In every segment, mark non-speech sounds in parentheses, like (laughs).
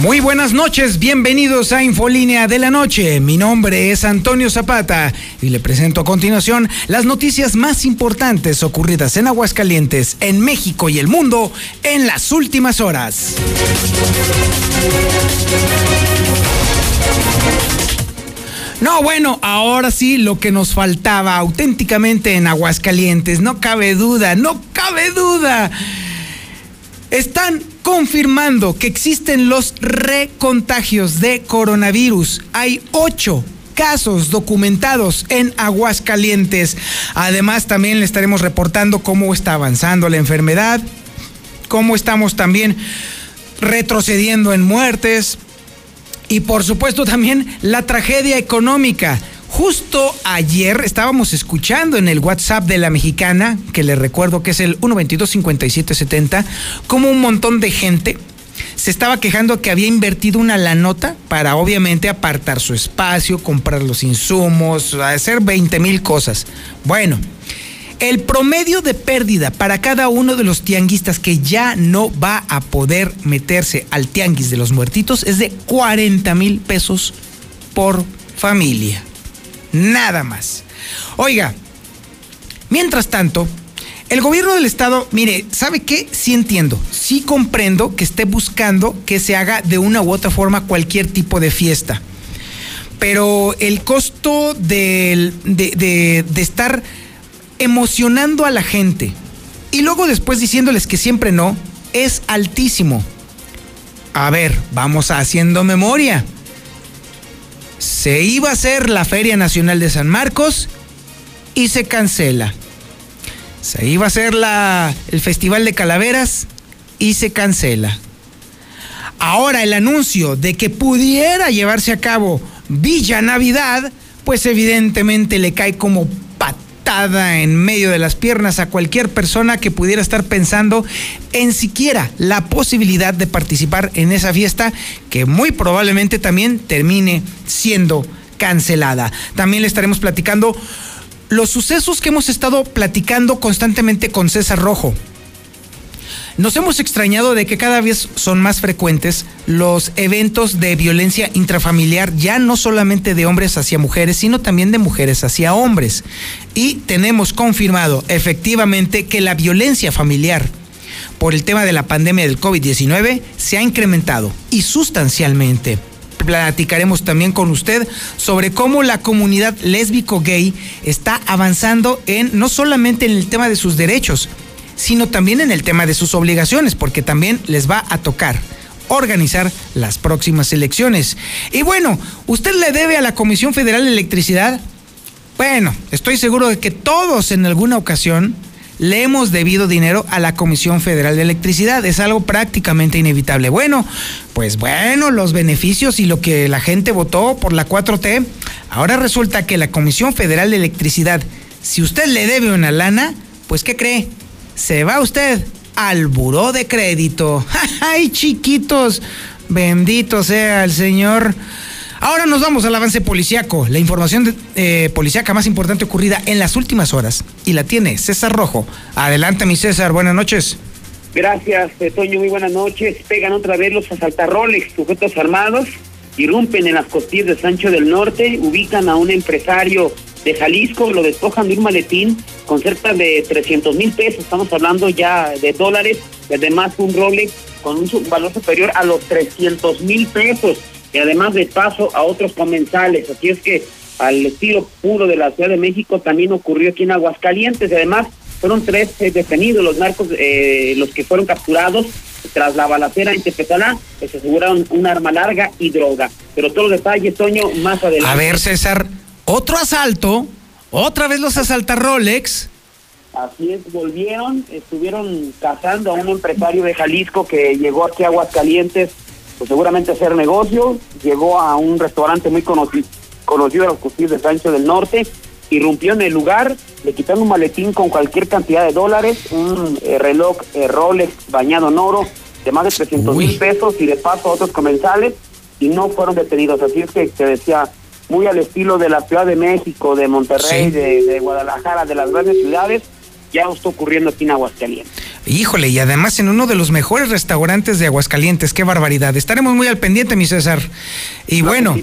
Muy buenas noches, bienvenidos a Infolínea de la Noche. Mi nombre es Antonio Zapata y le presento a continuación las noticias más importantes ocurridas en Aguascalientes, en México y el mundo en las últimas horas. No, bueno, ahora sí lo que nos faltaba auténticamente en Aguascalientes, no cabe duda, no cabe duda. Están confirmando que existen los recontagios de coronavirus. Hay ocho casos documentados en Aguascalientes. Además, también le estaremos reportando cómo está avanzando la enfermedad, cómo estamos también retrocediendo en muertes y por supuesto también la tragedia económica. Justo ayer estábamos escuchando en el WhatsApp de la mexicana, que le recuerdo que es el 122-5770, como un montón de gente se estaba quejando que había invertido una la nota para obviamente apartar su espacio, comprar los insumos, hacer 20 mil cosas. Bueno, el promedio de pérdida para cada uno de los tianguistas que ya no va a poder meterse al tianguis de los muertitos es de 40 mil pesos por familia. Nada más. Oiga, mientras tanto, el gobierno del estado, mire, ¿sabe qué? Sí entiendo, sí comprendo que esté buscando que se haga de una u otra forma cualquier tipo de fiesta. Pero el costo de, de, de estar emocionando a la gente y luego después diciéndoles que siempre no, es altísimo. A ver, vamos haciendo memoria se iba a hacer la Feria Nacional de San Marcos y se cancela. Se iba a hacer la, el Festival de Calaveras y se cancela. Ahora el anuncio de que pudiera llevarse a cabo Villa Navidad, pues evidentemente le cae como en medio de las piernas a cualquier persona que pudiera estar pensando en siquiera la posibilidad de participar en esa fiesta que muy probablemente también termine siendo cancelada. También le estaremos platicando los sucesos que hemos estado platicando constantemente con César Rojo. Nos hemos extrañado de que cada vez son más frecuentes los eventos de violencia intrafamiliar, ya no solamente de hombres hacia mujeres, sino también de mujeres hacia hombres. Y tenemos confirmado efectivamente que la violencia familiar por el tema de la pandemia del COVID-19 se ha incrementado y sustancialmente platicaremos también con usted sobre cómo la comunidad lésbico-gay está avanzando en no solamente en el tema de sus derechos, sino también en el tema de sus obligaciones, porque también les va a tocar organizar las próximas elecciones. Y bueno, ¿usted le debe a la Comisión Federal de Electricidad? Bueno, estoy seguro de que todos en alguna ocasión le hemos debido dinero a la Comisión Federal de Electricidad. Es algo prácticamente inevitable. Bueno, pues bueno, los beneficios y lo que la gente votó por la 4T, ahora resulta que la Comisión Federal de Electricidad, si usted le debe una lana, pues ¿qué cree? Se va usted al buró de crédito. (laughs) ¡Ay, chiquitos! Bendito sea el Señor. Ahora nos vamos al avance policiaco, la información eh, policiaca más importante ocurrida en las últimas horas. Y la tiene César Rojo. Adelante, mi César, buenas noches. Gracias, eh, Toño, muy buenas noches. Pegan otra vez los asaltarroles, sujetos armados, irrumpen en las costillas de Sancho del Norte, ubican a un empresario de Jalisco, lo despojan de un maletín con cerca de 300 mil pesos, estamos hablando ya de dólares, además un Rolex con un valor superior a los 300 mil pesos, y además de paso a otros comensales, así es que al estilo puro de la Ciudad de México también ocurrió aquí en Aguascalientes, además fueron tres eh, detenidos los narcos, eh, los que fueron capturados tras la balacera en Tepetala, que se aseguraron un arma larga y droga. Pero todos los detalles, Toño, más adelante. A ver, César, otro asalto, otra vez los asalta Rolex. Así es, volvieron, estuvieron cazando a un empresario de Jalisco que llegó aquí a Aguascalientes, pues seguramente a hacer negocio, llegó a un restaurante muy conocido, conocido a los costillos de Sancho del Norte, irrumpió en el lugar, le quitaron un maletín con cualquier cantidad de dólares, un eh, reloj eh, Rolex bañado en oro de más de 300 mil pesos y de paso a otros comensales y no fueron detenidos. Así es que te decía, muy al estilo de la Ciudad de México, de Monterrey, de, de Guadalajara, de las grandes ciudades, ya está ocurriendo aquí en Aguascalientes. Híjole, y además en uno de los mejores restaurantes de Aguascalientes, qué barbaridad. Estaremos muy al pendiente, mi César. Y bueno,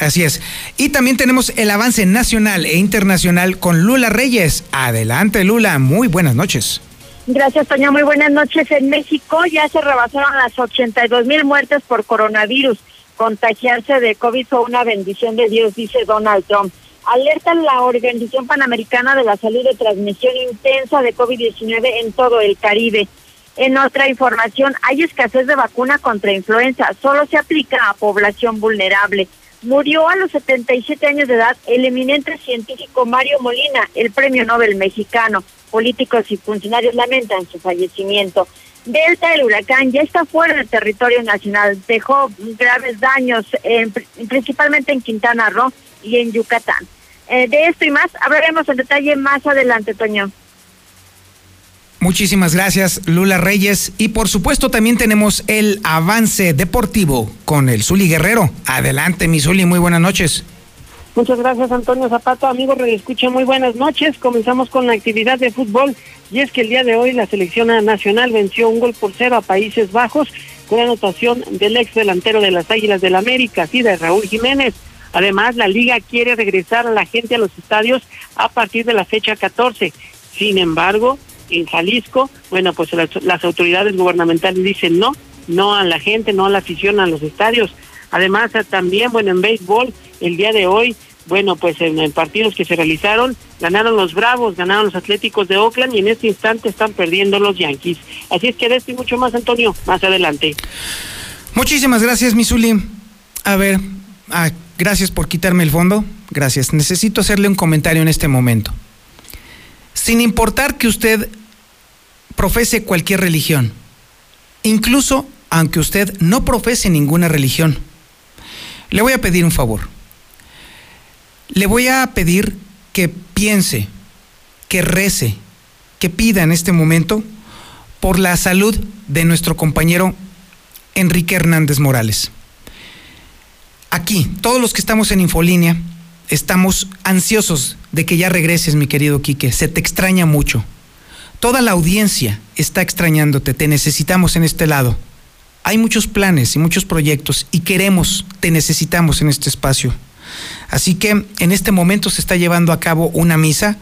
así es. Y también tenemos el avance nacional e internacional con Lula Reyes. Adelante, Lula, muy buenas noches. Gracias, Toño. Muy buenas noches. En México ya se rebasaron las 82 mil muertes por coronavirus. Contagiarse de COVID fue una bendición de Dios, dice Donald Trump alerta la Organización Panamericana de la Salud de transmisión intensa de COVID-19 en todo el Caribe. En otra información, hay escasez de vacuna contra influenza, solo se aplica a población vulnerable. Murió a los 77 años de edad el eminente científico Mario Molina, el premio Nobel mexicano. Políticos y funcionarios lamentan su fallecimiento. Delta del huracán ya está fuera del territorio nacional, dejó graves daños, principalmente en Quintana Roo y en Yucatán. Eh, de esto y más hablaremos en detalle más adelante, Toño. Muchísimas gracias, Lula Reyes. Y por supuesto también tenemos el avance deportivo con el Zuli Guerrero. Adelante, mi Zuli, muy buenas noches. Muchas gracias, Antonio Zapato. Amigos, escucha muy buenas noches. Comenzamos con la actividad de fútbol. Y es que el día de hoy la selección nacional venció un gol por cero a Países Bajos con anotación del ex delantero de las Águilas del América, así de Raúl Jiménez. Además, la liga quiere regresar a la gente a los estadios a partir de la fecha 14. Sin embargo, en Jalisco, bueno, pues las, autoridades gubernamentales dicen no, no a la gente, no a la afición a los estadios. Además, también, bueno, en béisbol, el día de hoy, bueno, pues en, partidos que se realizaron, ganaron los Bravos, ganaron los Atléticos de Oakland y en este instante están perdiendo los Yankees. Así es que de esto y mucho más, Antonio, más adelante. Muchísimas gracias, Misuli. A ver, Ah, gracias por quitarme el fondo. Gracias. Necesito hacerle un comentario en este momento. Sin importar que usted profese cualquier religión, incluso aunque usted no profese ninguna religión, le voy a pedir un favor. Le voy a pedir que piense, que rece, que pida en este momento por la salud de nuestro compañero Enrique Hernández Morales aquí, todos los que estamos en Infolínea, estamos ansiosos de que ya regreses, mi querido Quique. Se te extraña mucho. Toda la audiencia está extrañándote, te necesitamos en este lado. Hay muchos planes y muchos proyectos y queremos, te necesitamos en este espacio. Así que en este momento se está llevando a cabo una misa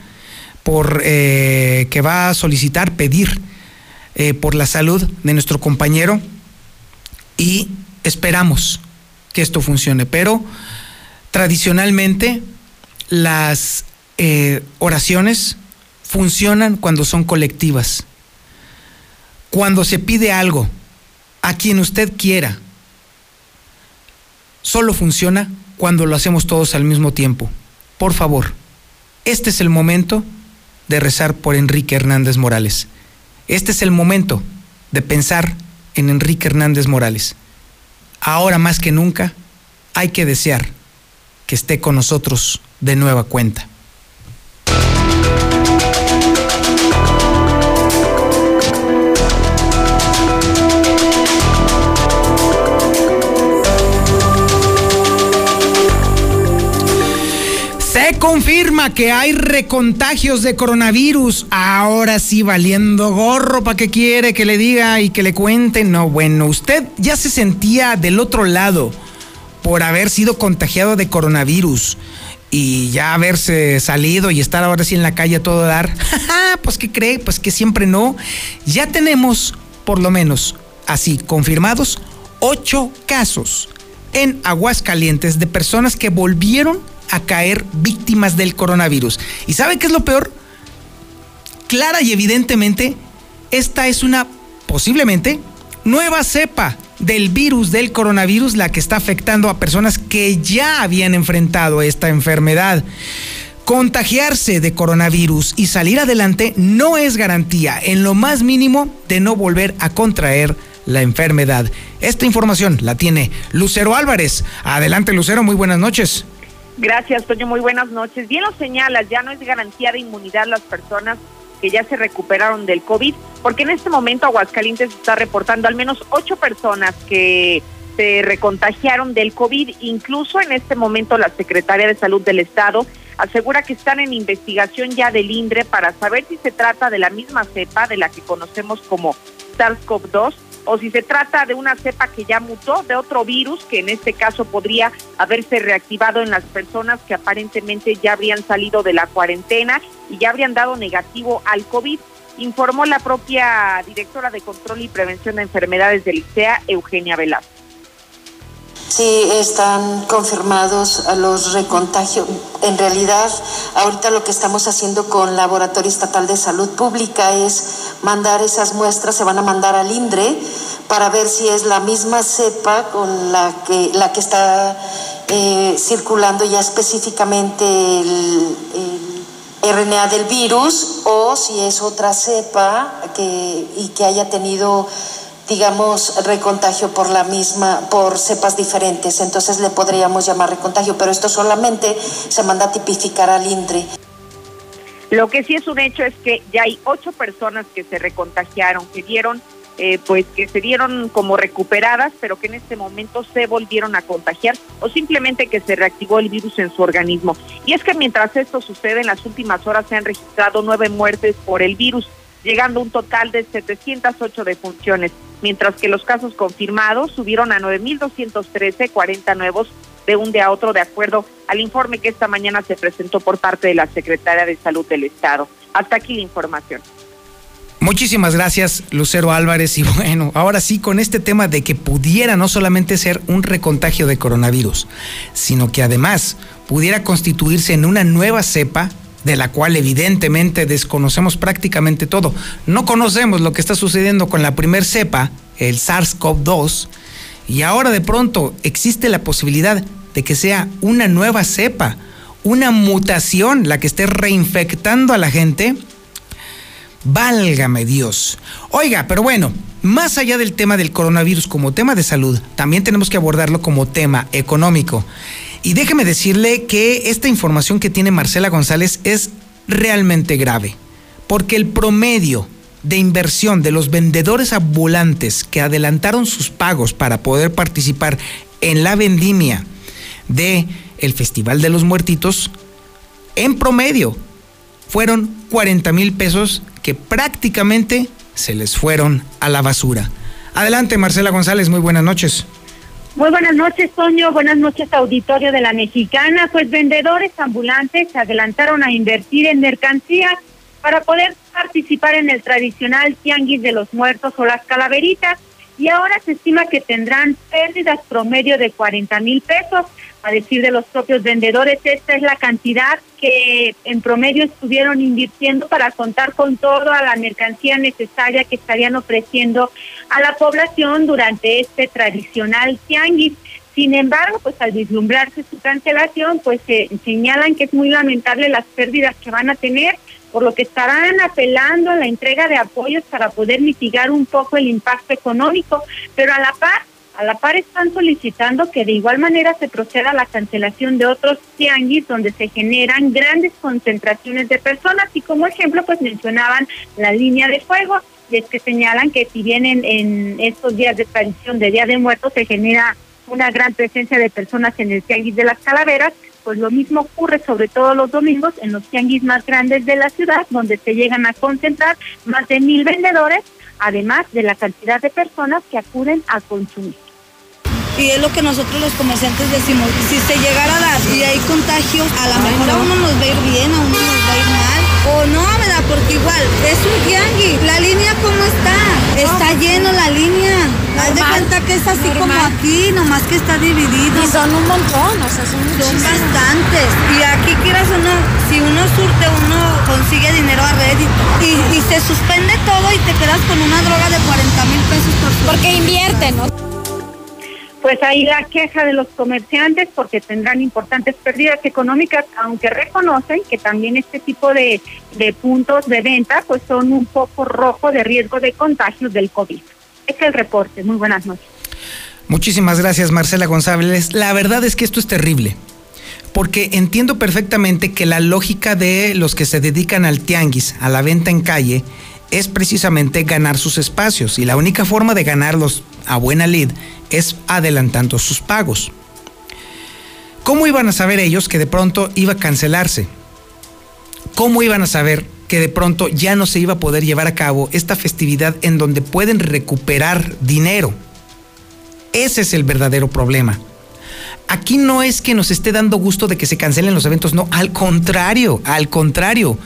por eh, que va a solicitar, pedir eh, por la salud de nuestro compañero y esperamos que esto funcione, pero tradicionalmente las eh, oraciones funcionan cuando son colectivas. Cuando se pide algo a quien usted quiera, solo funciona cuando lo hacemos todos al mismo tiempo. Por favor, este es el momento de rezar por Enrique Hernández Morales. Este es el momento de pensar en Enrique Hernández Morales ahora más que nunca hay que desear que esté con nosotros de nueva cuenta. Confirma que hay recontagios de coronavirus. Ahora sí, valiendo gorro, ¿para qué quiere que le diga y que le cuente? No, bueno, usted ya se sentía del otro lado por haber sido contagiado de coronavirus y ya haberse salido y estar ahora sí en la calle a todo dar. (laughs) pues, ¿qué cree? Pues que siempre no. Ya tenemos, por lo menos así, confirmados, ocho casos en Aguascalientes de personas que volvieron a caer víctimas del coronavirus. ¿Y sabe qué es lo peor? Clara y evidentemente, esta es una posiblemente nueva cepa del virus del coronavirus, la que está afectando a personas que ya habían enfrentado esta enfermedad. Contagiarse de coronavirus y salir adelante no es garantía, en lo más mínimo, de no volver a contraer la enfermedad. Esta información la tiene Lucero Álvarez. Adelante, Lucero, muy buenas noches. Gracias, Toño. Muy buenas noches. Bien lo señalas, ya no es garantía de inmunidad las personas que ya se recuperaron del COVID, porque en este momento Aguascalientes está reportando al menos ocho personas que se recontagiaron del COVID. Incluso en este momento la Secretaria de Salud del Estado asegura que están en investigación ya del INDRE para saber si se trata de la misma cepa de la que conocemos como SARS-CoV-2 o si se trata de una cepa que ya mutó de otro virus que en este caso podría haberse reactivado en las personas que aparentemente ya habrían salido de la cuarentena y ya habrían dado negativo al COVID, informó la propia directora de Control y Prevención de Enfermedades del ICEA, Eugenia Velasco. Sí, están confirmados los recontagios. En realidad, ahorita lo que estamos haciendo con Laboratorio Estatal de Salud Pública es mandar esas muestras, se van a mandar al INDRE para ver si es la misma cepa con la que, la que está eh, circulando ya específicamente el, el RNA del virus o si es otra cepa que, y que haya tenido digamos, recontagio por la misma, por cepas diferentes. Entonces le podríamos llamar recontagio, pero esto solamente se manda a tipificar al INDRE. Lo que sí es un hecho es que ya hay ocho personas que se recontagiaron, que dieron, eh, pues que se dieron como recuperadas, pero que en este momento se volvieron a contagiar o simplemente que se reactivó el virus en su organismo. Y es que mientras esto sucede, en las últimas horas se han registrado nueve muertes por el virus llegando a un total de 708 defunciones, mientras que los casos confirmados subieron a 9.213, 40 nuevos de un día a otro, de acuerdo al informe que esta mañana se presentó por parte de la Secretaria de Salud del Estado. Hasta aquí la información. Muchísimas gracias, Lucero Álvarez. Y bueno, ahora sí, con este tema de que pudiera no solamente ser un recontagio de coronavirus, sino que además pudiera constituirse en una nueva cepa de la cual evidentemente desconocemos prácticamente todo. No conocemos lo que está sucediendo con la primer cepa, el SARS-CoV-2, y ahora de pronto existe la posibilidad de que sea una nueva cepa, una mutación la que esté reinfectando a la gente. Válgame Dios. Oiga, pero bueno, más allá del tema del coronavirus como tema de salud, también tenemos que abordarlo como tema económico. Y déjeme decirle que esta información que tiene Marcela González es realmente grave, porque el promedio de inversión de los vendedores ambulantes que adelantaron sus pagos para poder participar en la vendimia de el Festival de los Muertitos, en promedio fueron 40 mil pesos que prácticamente se les fueron a la basura. Adelante, Marcela González, muy buenas noches. Muy buenas noches, Toño. Buenas noches, auditorio de la Mexicana. Pues vendedores ambulantes se adelantaron a invertir en mercancías para poder participar en el tradicional tianguis de los muertos o las calaveritas y ahora se estima que tendrán pérdidas promedio de 40 mil pesos. A decir de los propios vendedores, esta es la cantidad que en promedio estuvieron invirtiendo para contar con toda la mercancía necesaria que estarían ofreciendo a la población durante este tradicional tianguis. Sin embargo, pues al vislumbrarse su cancelación, pues se señalan que es muy lamentable las pérdidas que van a tener, por lo que estarán apelando a la entrega de apoyos para poder mitigar un poco el impacto económico, pero a la par a la par están solicitando que de igual manera se proceda a la cancelación de otros tianguis donde se generan grandes concentraciones de personas. Y como ejemplo pues mencionaban la línea de fuego y es que señalan que si bien en, estos días de tradición de Día de Muertos se genera una gran presencia de personas en el tianguis de las calaveras, pues lo mismo ocurre sobre todo los domingos en los tianguis más grandes de la ciudad, donde se llegan a concentrar más de mil vendedores además de la cantidad de personas que acuden a consumir. Y es lo que nosotros los comerciantes decimos, si se llegara a dar y hay contagios, a lo mejor a uno nos va a ir bien, a uno nos va a ir mal. O no, ¿verdad? Porque igual, es un tianguis. La línea, ¿cómo está? Está lleno la línea. Haz de cuenta que es así como aquí, nomás que está dividido. Y son un montón, o sea, son Son bastantes. Y aquí quieras o no, si uno surte, uno consigue dinero a red y, y se suspende todo y te quedas con una droga de 40 mil pesos por Porque invierten, ¿no? Pues ahí la queja de los comerciantes porque tendrán importantes pérdidas económicas, aunque reconocen que también este tipo de, puntos de venta pues son un poco rojo de riesgo de contagios del COVID. Es el reporte. Muy buenas noches. Muchísimas gracias, Marcela González. La verdad es que esto es terrible. porque entiendo perfectamente que la lógica de los que se dedican al tianguis, a la venta en calle, es precisamente ganar sus espacios y la única forma de ganarlos a buena lid es adelantando sus pagos. ¿Cómo iban a saber ellos que de pronto iba a cancelarse? ¿Cómo iban a saber que de pronto ya no se iba a poder llevar a cabo esta festividad en donde pueden recuperar dinero? Ese es el verdadero problema. Aquí no es que nos esté dando gusto de que se cancelen los eventos, no, al contrario, al contrario.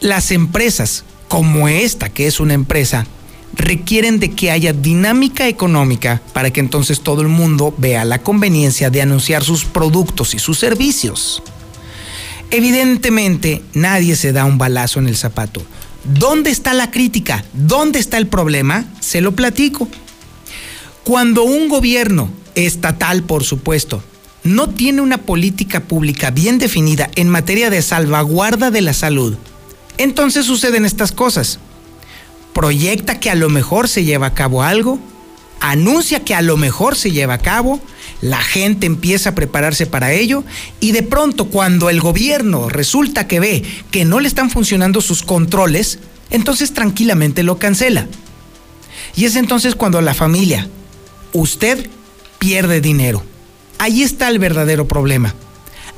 Las empresas como esta, que es una empresa, requieren de que haya dinámica económica para que entonces todo el mundo vea la conveniencia de anunciar sus productos y sus servicios. Evidentemente, nadie se da un balazo en el zapato. ¿Dónde está la crítica? ¿Dónde está el problema? Se lo platico. Cuando un gobierno estatal, por supuesto, no tiene una política pública bien definida en materia de salvaguarda de la salud, entonces suceden estas cosas. Proyecta que a lo mejor se lleva a cabo algo, anuncia que a lo mejor se lleva a cabo, la gente empieza a prepararse para ello y de pronto cuando el gobierno resulta que ve que no le están funcionando sus controles, entonces tranquilamente lo cancela. Y es entonces cuando la familia, usted pierde dinero. Ahí está el verdadero problema.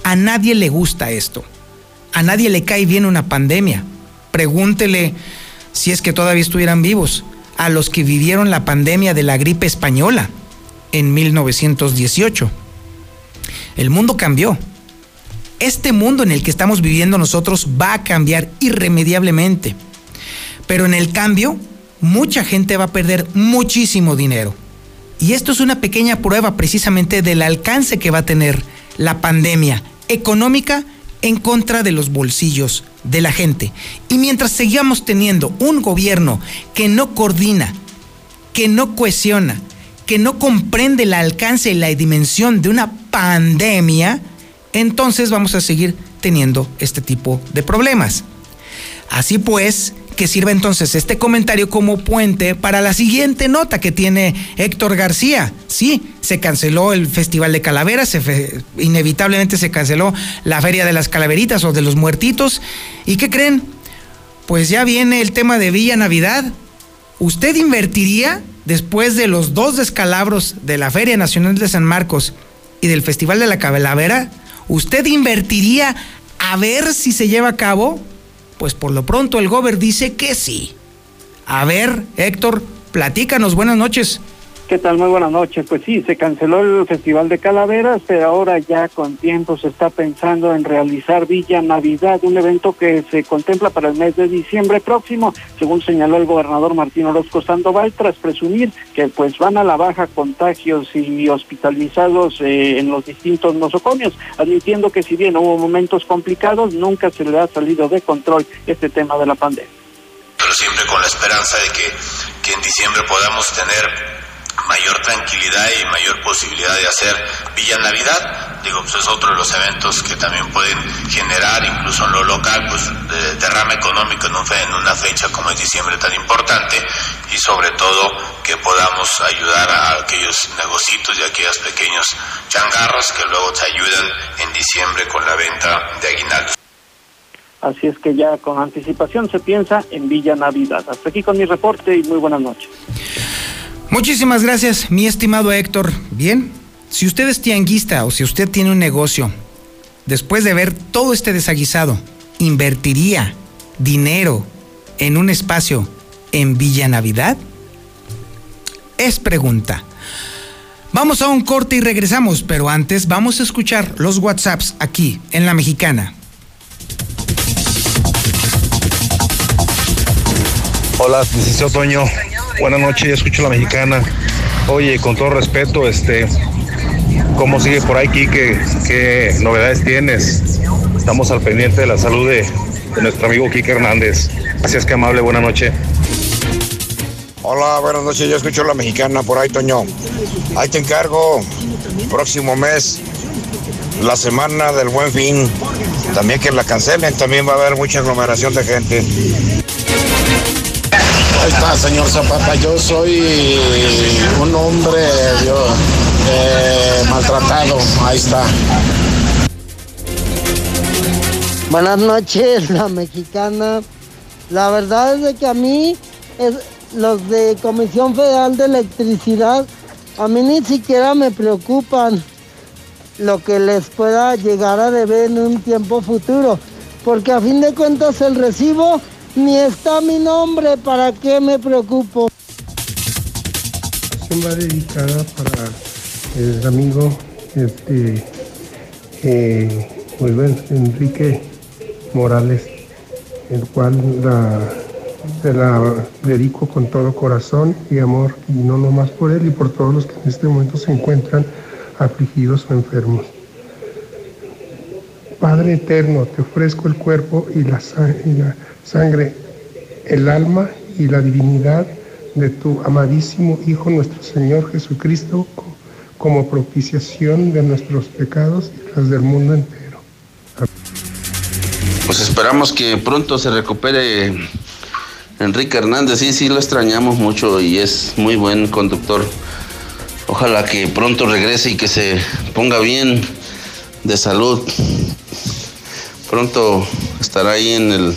A nadie le gusta esto. A nadie le cae bien una pandemia. Pregúntele si es que todavía estuvieran vivos a los que vivieron la pandemia de la gripe española en 1918. El mundo cambió. Este mundo en el que estamos viviendo nosotros va a cambiar irremediablemente. Pero en el cambio, mucha gente va a perder muchísimo dinero. Y esto es una pequeña prueba precisamente del alcance que va a tener la pandemia económica en contra de los bolsillos de la gente. Y mientras sigamos teniendo un gobierno que no coordina, que no cohesiona, que no comprende el alcance y la dimensión de una pandemia, entonces vamos a seguir teniendo este tipo de problemas. Así pues, que sirva entonces este comentario como puente para la siguiente nota que tiene Héctor García. Sí, se canceló el Festival de Calaveras, inevitablemente se canceló la Feria de las Calaveritas o de los Muertitos. ¿Y qué creen? Pues ya viene el tema de Villa Navidad. ¿Usted invertiría después de los dos descalabros de la Feria Nacional de San Marcos y del Festival de la Calavera? ¿Usted invertiría a ver si se lleva a cabo? Pues por lo pronto el gober dice que sí. A ver, Héctor, platícanos, buenas noches. ¿Qué tal? Muy buenas noches. Pues sí, se canceló el Festival de Calaveras, pero ahora ya con tiempo se está pensando en realizar Villa Navidad, un evento que se contempla para el mes de diciembre próximo, según señaló el gobernador Martín Orozco Sandoval, tras presumir que pues van a la baja contagios y hospitalizados eh, en los distintos nosocomios, admitiendo que si bien hubo momentos complicados, nunca se le ha salido de control este tema de la pandemia. Pero siempre con la esperanza de que, que en diciembre podamos tener mayor tranquilidad y mayor posibilidad de hacer Villa Navidad. Digo, pues es otro de los eventos que también pueden generar, incluso en lo local, pues de, derrama económico en, en una fecha como es diciembre tan importante y sobre todo que podamos ayudar a aquellos negocios y a aquellos pequeños changarros que luego te ayudan en diciembre con la venta de aguinaldos. Así es que ya con anticipación se piensa en Villa Navidad. Hasta aquí con mi reporte y muy buenas noches. Muchísimas gracias, mi estimado Héctor. Bien, si usted es tianguista o si usted tiene un negocio, después de ver todo este desaguisado, ¿invertiría dinero en un espacio en Villa Navidad? Es pregunta. Vamos a un corte y regresamos, pero antes vamos a escuchar los WhatsApps aquí en La Mexicana. Hola, dice Otoño. Buenas noches, escucho la mexicana. Oye, con todo respeto, este, ¿cómo sigue por ahí, Kike? ¿Qué novedades tienes? Estamos al pendiente de la salud de, nuestro amigo Kike Hernández. Gracias, que amable, buena noche. Hola, buenas noches, yo escucho la mexicana por ahí, Toño. Ahí te encargo, próximo mes, la semana del buen fin. También que la cancelen, también va a haber mucha aglomeración de gente. Ahí está, señor Zapata. Yo soy un hombre eh, maltratado. Ahí está. Buenas noches, la mexicana. La verdad es de que a mí, los de Comisión Federal de Electricidad, a mí ni siquiera me preocupan lo que les pueda llegar a deber en un tiempo futuro. Porque a fin de cuentas el recibo ni está mi nombre, ¿para qué me preocupo? va dedicada para el amigo este, eh, Enrique Morales, el cual la, se la dedico con todo corazón y amor, y no nomás por él y por todos los que en este momento se encuentran afligidos o enfermos. Padre eterno, te ofrezco el cuerpo y la, y la sangre, el alma y la divinidad de tu amadísimo Hijo nuestro Señor Jesucristo co- como propiciación de nuestros pecados y las del mundo entero. Pues esperamos que pronto se recupere Enrique Hernández. Sí, sí, lo extrañamos mucho y es muy buen conductor. Ojalá que pronto regrese y que se ponga bien de salud. Pronto estará ahí en el,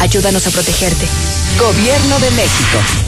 Ayúdanos a protegerte. Gobierno de México.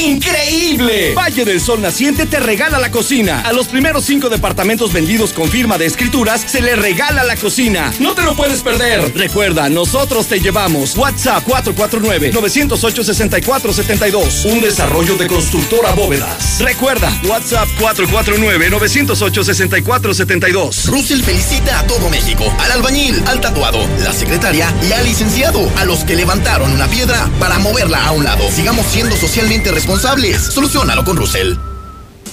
¡Increíble! Valle del Sol Naciente te regala la cocina. A los primeros cinco departamentos vendidos con firma de escrituras se le regala la cocina. No te lo puedes perder. Recuerda, nosotros te llevamos. WhatsApp 449-908-6472. Un desarrollo de constructora bóvedas. Recuerda, WhatsApp 449-908-6472. Russell felicita a todo México, al albañil, al tatuado, la secretaria y al licenciado, a los que levantaron una piedra para moverla a un lado. Sigamos siendo socialmente responsables. Solucionalo con Russell.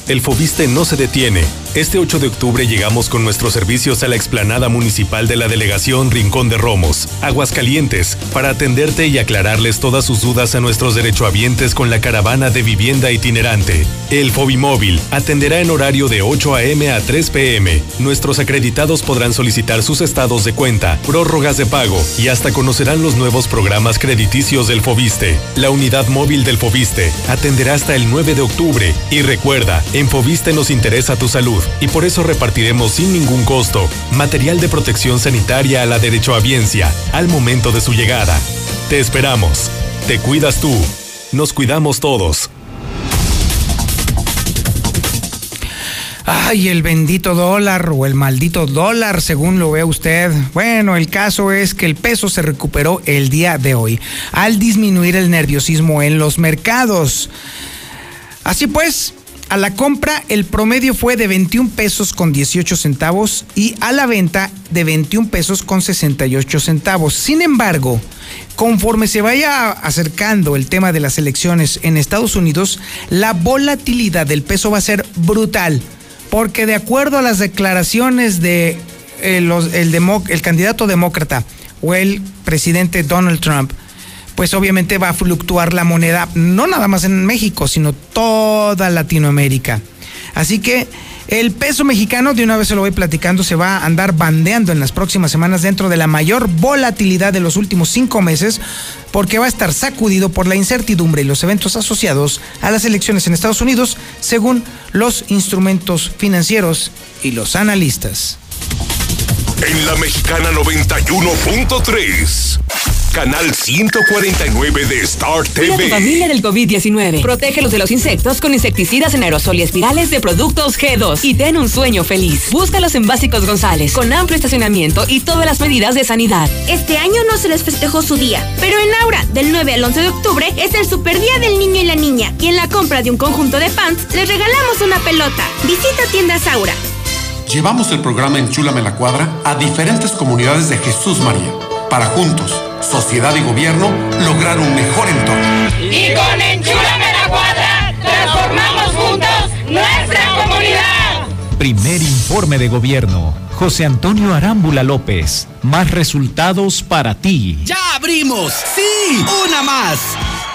El Fobiste no se detiene. Este 8 de octubre llegamos con nuestros servicios a la explanada municipal de la delegación Rincón de Romos, Aguascalientes, para atenderte y aclararles todas sus dudas a nuestros derechohabientes con la caravana de vivienda itinerante. El Fobimóvil atenderá en horario de 8 a.m. a 3 p.m. Nuestros acreditados podrán solicitar sus estados de cuenta, prórrogas de pago y hasta conocerán los nuevos programas crediticios del Fobiste. La unidad móvil del Fobiste atenderá hasta el 9 de octubre y recuerda, en Fobiste nos interesa tu salud y por eso repartiremos sin ningún costo material de protección sanitaria a la derechohabiencia al momento de su llegada. Te esperamos. Te cuidas tú. Nos cuidamos todos. Ay, el bendito dólar o el maldito dólar, según lo ve usted. Bueno, el caso es que el peso se recuperó el día de hoy al disminuir el nerviosismo en los mercados. Así pues, a la compra el promedio fue de 21 pesos con 18 centavos y a la venta de 21 pesos con 68 centavos. Sin embargo, conforme se vaya acercando el tema de las elecciones en Estados Unidos, la volatilidad del peso va a ser brutal porque de acuerdo a las declaraciones de eh, candidato demócrata o el presidente Donald Trump, pues obviamente va a fluctuar la moneda, no nada más en México, sino toda Latinoamérica. Así que el peso mexicano, de una vez se lo voy platicando, se va a andar bandeando en las próximas semanas dentro de la mayor volatilidad de los últimos cinco meses, porque va a estar sacudido por la incertidumbre y los eventos asociados a las elecciones en Estados Unidos, según los instrumentos financieros y los analistas. En la mexicana 91.3 canal 149 de Star TV. Cuida tu familia del COVID-19. Protégelos de los insectos con insecticidas en aerosol y espirales de productos G2 y ten un sueño feliz. Búscalos en Básicos González, con amplio estacionamiento y todas las medidas de sanidad. Este año no se les festejó su día, pero en Aura, del 9 al 11 de octubre, es el super día del niño y la niña. Y en la compra de un conjunto de pants, les regalamos una pelota. Visita tiendas Aura. Llevamos el programa Enchúlame la Cuadra a diferentes comunidades de Jesús María, para juntos sociedad y gobierno lograr un mejor entorno. Y con Enchúrame la Cuadra transformamos juntos nuestra comunidad. Primer informe de gobierno. José Antonio Arámbula López. Más resultados para ti. ¡Ya abrimos! ¡Sí! ¡Una más!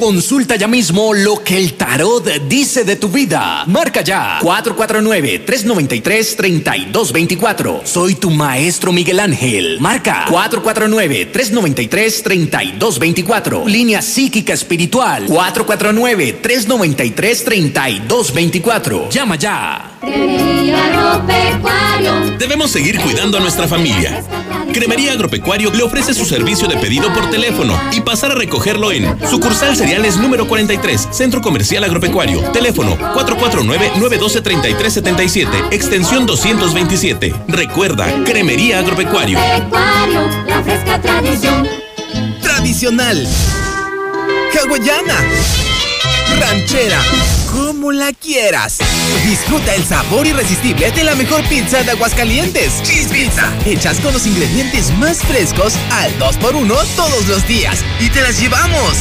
Consulta ya mismo lo que el tarot dice de tu vida. Marca ya 449-393-3224. Soy tu maestro Miguel Ángel. Marca 449-393-3224. Línea psíquica espiritual 449-393-3224. Llama ya. Debemos seguir cuidando a nuestra familia. Cremería Agropecuario le ofrece su servicio de pedido por teléfono y pasar a recogerlo en sucursal cereales número 43, Centro Comercial Agropecuario. Teléfono 449-912-3377, extensión 227. Recuerda, Cremería Agropecuario. La fresca tradición. Tradicional. Hawaiana. Ranchera como la quieras. Disfruta el sabor irresistible de la mejor pizza de Aguascalientes. Cheese Pizza. Hechas con los ingredientes más frescos al 2x1 todos los días. Y te las llevamos.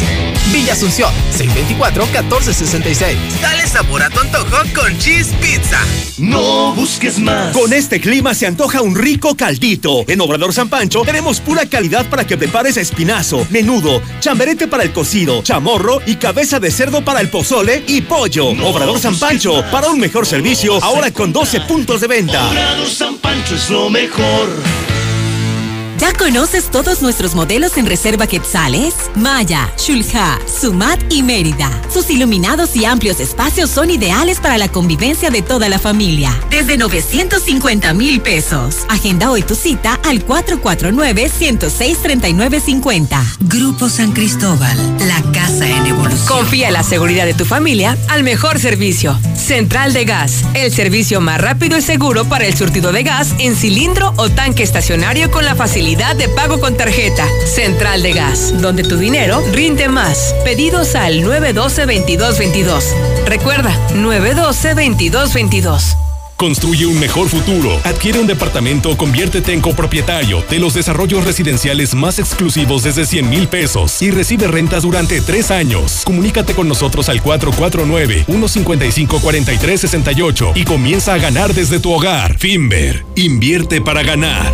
Villa Asunción, 624-1466. Dale sabor a tu antojo con Cheese Pizza. No busques más. Con este clima se antoja un rico caldito. En Obrador San Pancho tenemos pura calidad para que prepares espinazo, menudo, chamberete para el cocido, chamorro y cabeza de cerdo para el pozole y pollo. Obrador San Pancho, para un mejor servicio, ahora con 12 puntos de venta. Obrador San Pancho es lo mejor. ¿Ya conoces todos nuestros modelos en reserva Quetzales? Maya, Shulha, Sumat y Mérida. Sus iluminados y amplios espacios son ideales para la convivencia de toda la familia. Desde 950 mil pesos. Agenda hoy tu cita al 449-106-3950. Grupo San Cristóbal, la casa en evolución. Confía en la seguridad de tu familia al mejor servicio. Central de Gas, el servicio más rápido y seguro para el surtido de gas en cilindro o tanque estacionario con la facilidad de pago con tarjeta. Central de Gas, donde tu dinero rinde más. Pedidos al 912-2222. Recuerda, 912-2222. Construye un mejor futuro. Adquiere un departamento o conviértete en copropietario de los desarrollos residenciales más exclusivos desde 100 mil pesos y recibe rentas durante tres años. Comunícate con nosotros al 449-155-4368 y comienza a ganar desde tu hogar. Finver, invierte para ganar.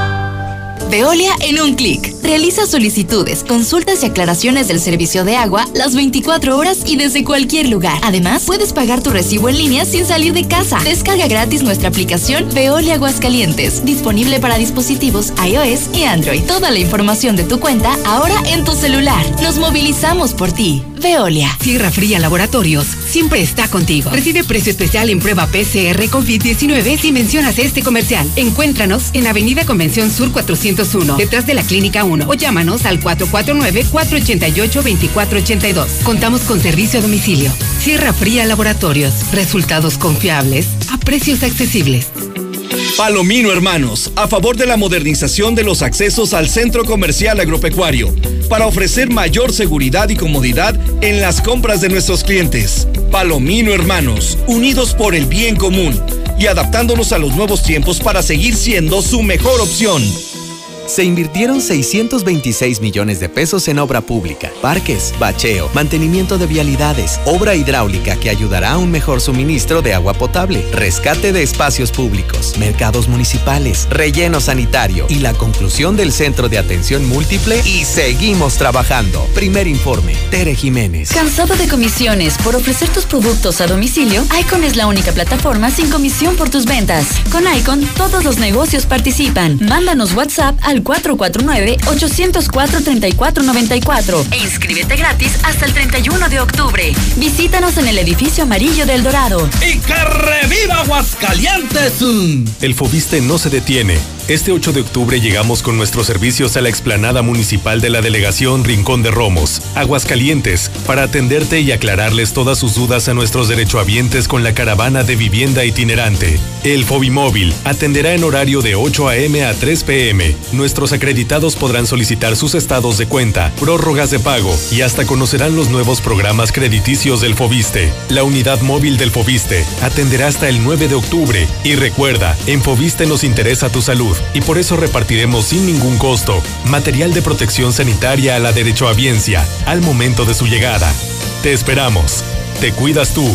Veolia en un clic. Realiza solicitudes, consultas y aclaraciones del servicio de agua las 24 horas y desde cualquier lugar. Además, puedes pagar tu recibo en línea sin salir de casa. Descarga gratis nuestra aplicación Veolia Aguascalientes, disponible para dispositivos iOS y Android. Toda la información de tu cuenta ahora en tu celular. Nos movilizamos por ti. Veolia. Sierra Fría Laboratorios siempre está contigo. Recibe precio especial en prueba PCR COVID-19 si mencionas este comercial. Encuéntranos en Avenida Convención Sur 401, detrás de la Clínica 1, o llámanos al 449-488-2482. Contamos con servicio a domicilio. Sierra Fría Laboratorios. Resultados confiables a precios accesibles. Palomino Hermanos, a favor de la modernización de los accesos al centro comercial agropecuario, para ofrecer mayor seguridad y comodidad en las compras de nuestros clientes. Palomino Hermanos, unidos por el bien común y adaptándonos a los nuevos tiempos para seguir siendo su mejor opción. Se invirtieron 626 millones de pesos en obra pública, parques, bacheo, mantenimiento de vialidades, obra hidráulica que ayudará a un mejor suministro de agua potable, rescate de espacios públicos, mercados municipales, relleno sanitario y la conclusión del centro de atención múltiple y seguimos trabajando. Primer informe, Tere Jiménez. ¿Cansado de comisiones por ofrecer tus productos a domicilio? Icon es la única plataforma sin comisión por tus ventas. Con Icon, todos los negocios participan. Mándanos WhatsApp al 449-804-3494 e inscríbete gratis hasta el 31 de octubre. Visítanos en el edificio amarillo del Dorado. ¡Y que reviva Aguascalientes! El Fobiste no se detiene. Este 8 de octubre llegamos con nuestros servicios a la explanada municipal de la delegación Rincón de Romos, Aguascalientes, para atenderte y aclararles todas sus dudas a nuestros derechohabientes con la caravana de vivienda itinerante. El Fobimóvil atenderá en horario de 8 a.m. a 3 p.m. Nuestros acreditados podrán solicitar sus estados de cuenta, prórrogas de pago y hasta conocerán los nuevos programas crediticios del Fobiste. La unidad móvil del Fobiste atenderá hasta el 9 de octubre. Y recuerda, en Fobiste nos interesa tu salud y por eso repartiremos sin ningún costo material de protección sanitaria a la derechohabiencia al momento de su llegada. Te esperamos. Te cuidas tú.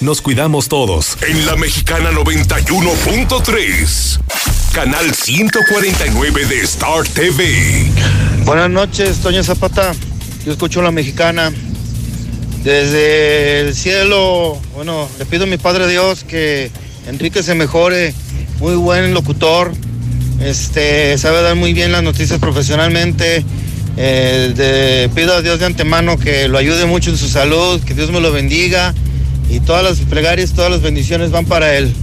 Nos cuidamos todos. En la Mexicana 91.3, canal 149 de Star TV. Buenas noches, Toño Zapata. Yo escucho la mexicana. Desde el cielo, bueno, le pido a mi Padre Dios que Enrique se mejore. Muy buen locutor. Este, sabe dar muy bien las noticias profesionalmente. Eh, pido a Dios de antemano que lo ayude mucho en su salud, que Dios me lo bendiga. Y todas las plegarias, todas las bendiciones van para él.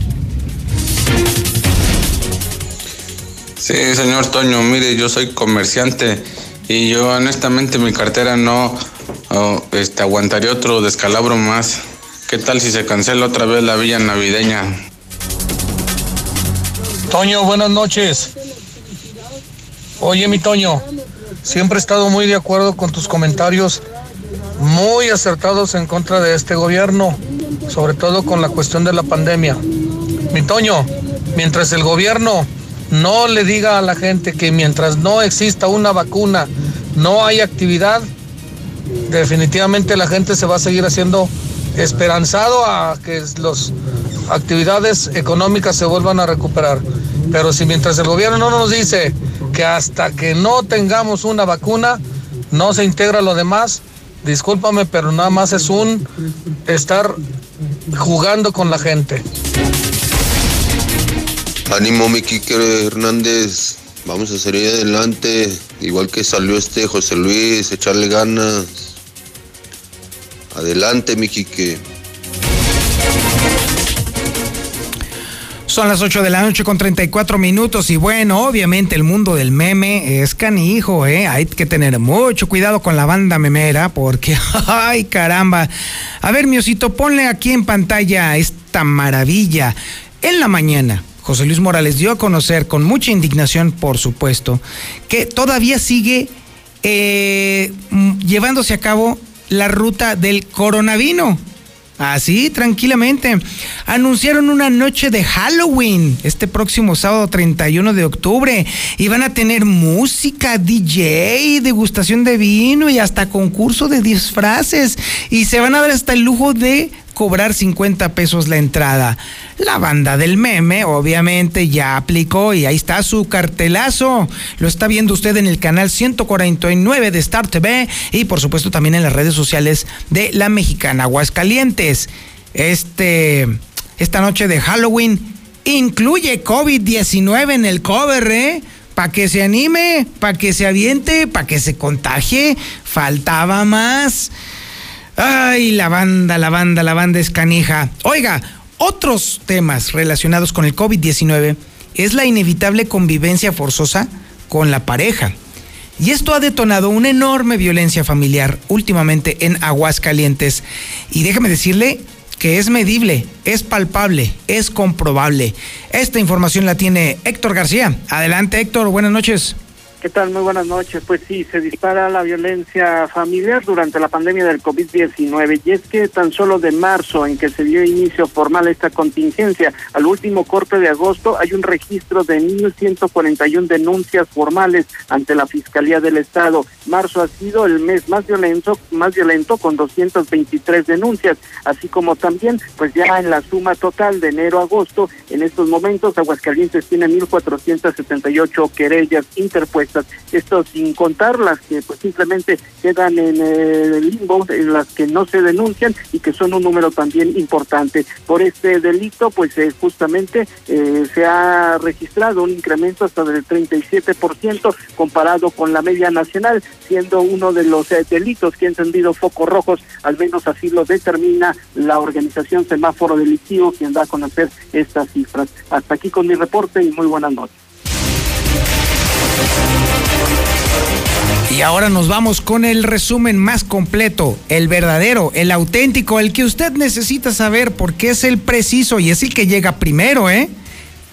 Sí, señor Toño, mire, yo soy comerciante y yo honestamente mi cartera no este, aguantaría otro descalabro más. ¿Qué tal si se cancela otra vez la villa navideña? Toño, buenas noches. Oye, mi Toño, siempre he estado muy de acuerdo con tus comentarios, muy acertados en contra de este gobierno, sobre todo con la cuestión de la pandemia. Mi Toño, mientras el gobierno no le diga a la gente que mientras no exista una vacuna, no hay actividad, definitivamente la gente se va a seguir haciendo esperanzado a que las actividades económicas se vuelvan a recuperar. Pero si mientras el gobierno no nos dice que hasta que no tengamos una vacuna, no se integra lo demás, discúlpame, pero nada más es un estar jugando con la gente. Ánimo, mi Quique Hernández. Vamos a salir adelante. Igual que salió este José Luis, echarle ganas. Adelante, mi. Son las 8 de la noche con 34 minutos y bueno, obviamente el mundo del meme es canijo, ¿eh? Hay que tener mucho cuidado con la banda memera porque, (laughs) ay caramba. A ver, mi osito, ponle aquí en pantalla esta maravilla. En la mañana, José Luis Morales dio a conocer con mucha indignación, por supuesto, que todavía sigue eh, llevándose a cabo la ruta del coronavino. Así, tranquilamente. Anunciaron una noche de Halloween este próximo sábado 31 de octubre. Y van a tener música, DJ, degustación de vino y hasta concurso de disfraces. Y se van a dar hasta el lujo de cobrar 50 pesos la entrada. La banda del meme obviamente ya aplicó y ahí está su cartelazo. Lo está viendo usted en el canal 149 de Star TV y por supuesto también en las redes sociales de La Mexicana Aguascalientes. Este, esta noche de Halloween incluye COVID-19 en el cover, ¿eh? Para que se anime, para que se aviente, para que se contagie. Faltaba más. Ay, la banda, la banda, la banda es canija. Oiga, otros temas relacionados con el COVID-19 es la inevitable convivencia forzosa con la pareja. Y esto ha detonado una enorme violencia familiar últimamente en Aguascalientes. Y déjeme decirle que es medible, es palpable, es comprobable. Esta información la tiene Héctor García. Adelante Héctor, buenas noches. ¿Qué tal? Muy buenas noches. Pues sí, se dispara la violencia familiar durante la pandemia del COVID-19 y es que tan solo de marzo en que se dio inicio formal esta contingencia al último corte de agosto hay un registro de 1.141 denuncias formales ante la Fiscalía del Estado. Marzo ha sido el mes más violento, más violento con 223 denuncias, así como también pues ya en la suma total de enero a agosto en estos momentos Aguascalientes tiene 1.478 querellas interpuestas esto sin contar las que pues simplemente quedan en el limbo, en las que no se denuncian y que son un número también importante. Por este delito, pues eh, justamente eh, se ha registrado un incremento hasta del 37% comparado con la media nacional, siendo uno de los eh, delitos que ha encendido focos rojos, al menos así lo determina la organización Semáforo Delictivo, quien da a conocer estas cifras. Hasta aquí con mi reporte y muy buenas noches. Y ahora nos vamos con el resumen más completo, el verdadero, el auténtico, el que usted necesita saber porque es el preciso y es el que llega primero, ¿eh?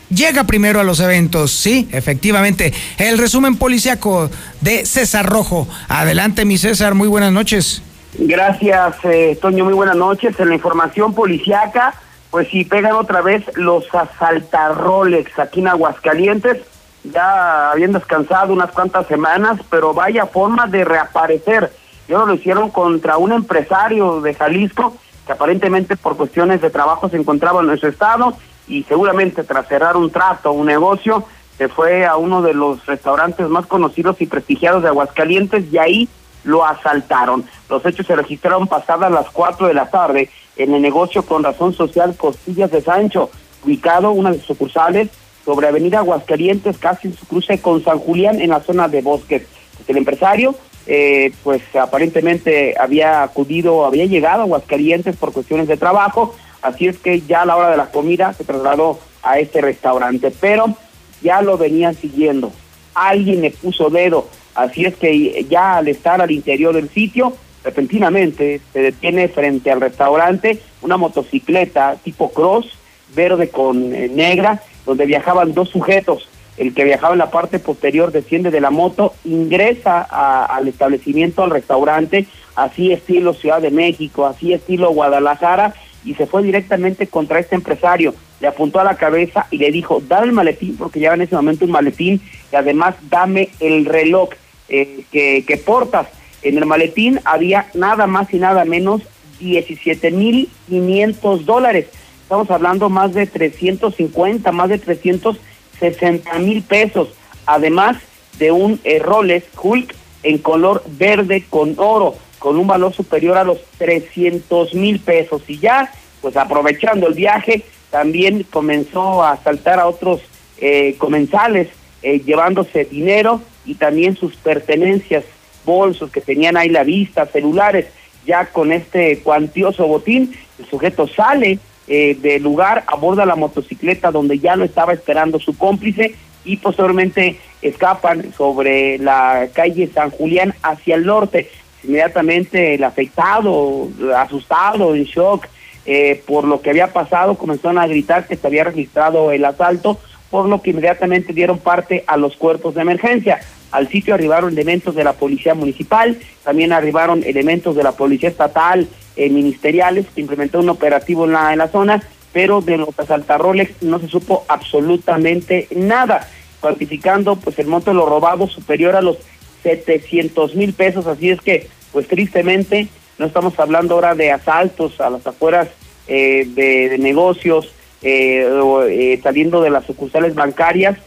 Llega primero a los eventos, sí, efectivamente. El resumen policiaco de César Rojo. Adelante, mi César, muy buenas noches. Gracias, eh, Toño, muy buenas noches. En la información policiaca, pues si pegan otra vez los asaltarrolex aquí en Aguascalientes ya habían descansado unas cuantas semanas, pero vaya forma de reaparecer. Ellos lo hicieron contra un empresario de Jalisco que aparentemente por cuestiones de trabajo se encontraba en nuestro estado y seguramente tras cerrar un trato, un negocio, se fue a uno de los restaurantes más conocidos y prestigiados de Aguascalientes y ahí lo asaltaron. Los hechos se registraron pasadas las 4 de la tarde en el negocio con razón social Costillas de Sancho, ubicado una de sus sucursales sobre Avenida Aguascalientes, casi en su cruce con San Julián, en la zona de Bosques. El empresario, eh, pues aparentemente había acudido, había llegado a Aguascalientes por cuestiones de trabajo, así es que ya a la hora de la comida se trasladó a este restaurante, pero ya lo venían siguiendo. Alguien le puso dedo, así es que ya al estar al interior del sitio, repentinamente se detiene frente al restaurante una motocicleta tipo cross, verde con eh, negra, donde viajaban dos sujetos. El que viajaba en la parte posterior desciende de la moto, ingresa al establecimiento, al restaurante, así estilo Ciudad de México, así estilo Guadalajara, y se fue directamente contra este empresario. Le apuntó a la cabeza y le dijo, dame el maletín, porque lleva en ese momento un maletín, y además dame el reloj eh, que, que portas. En el maletín había nada más y nada menos 17.500 dólares estamos hablando más de 350, más de 360 mil pesos, además de un eh, Rolex Hulk en color verde con oro, con un valor superior a los 300 mil pesos. Y ya, pues aprovechando el viaje, también comenzó a asaltar a otros eh, comensales, eh, llevándose dinero y también sus pertenencias, bolsos que tenían ahí la vista, celulares. Ya con este cuantioso botín, el sujeto sale eh, del lugar, aborda la motocicleta donde ya lo estaba esperando su cómplice y posteriormente escapan sobre la calle San Julián hacia el norte. Inmediatamente el afectado, asustado, en shock eh, por lo que había pasado, comenzaron a gritar que se había registrado el asalto, por lo que inmediatamente dieron parte a los cuerpos de emergencia. Al sitio arribaron elementos de la policía municipal, también arribaron elementos de la policía estatal, eh, ministeriales, que implementó un operativo en la, en la zona, pero de los asaltarroles no se supo absolutamente nada, cuantificando pues el monto de los robados superior a los 700 mil pesos, así es que pues tristemente no estamos hablando ahora de asaltos a las afueras eh, de, negocios, eh, eh, saliendo de las sucursales bancarias,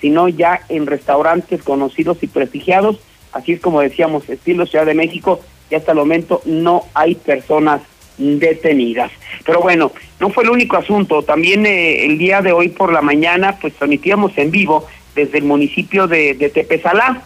sino ya en restaurantes conocidos y prestigiados, así es como decíamos, estilo Ciudad de México, y hasta el momento no hay personas detenidas. Pero bueno, no fue el único asunto, también el día de hoy por la mañana pues transmitíamos en vivo desde el municipio de, de Tepezalá,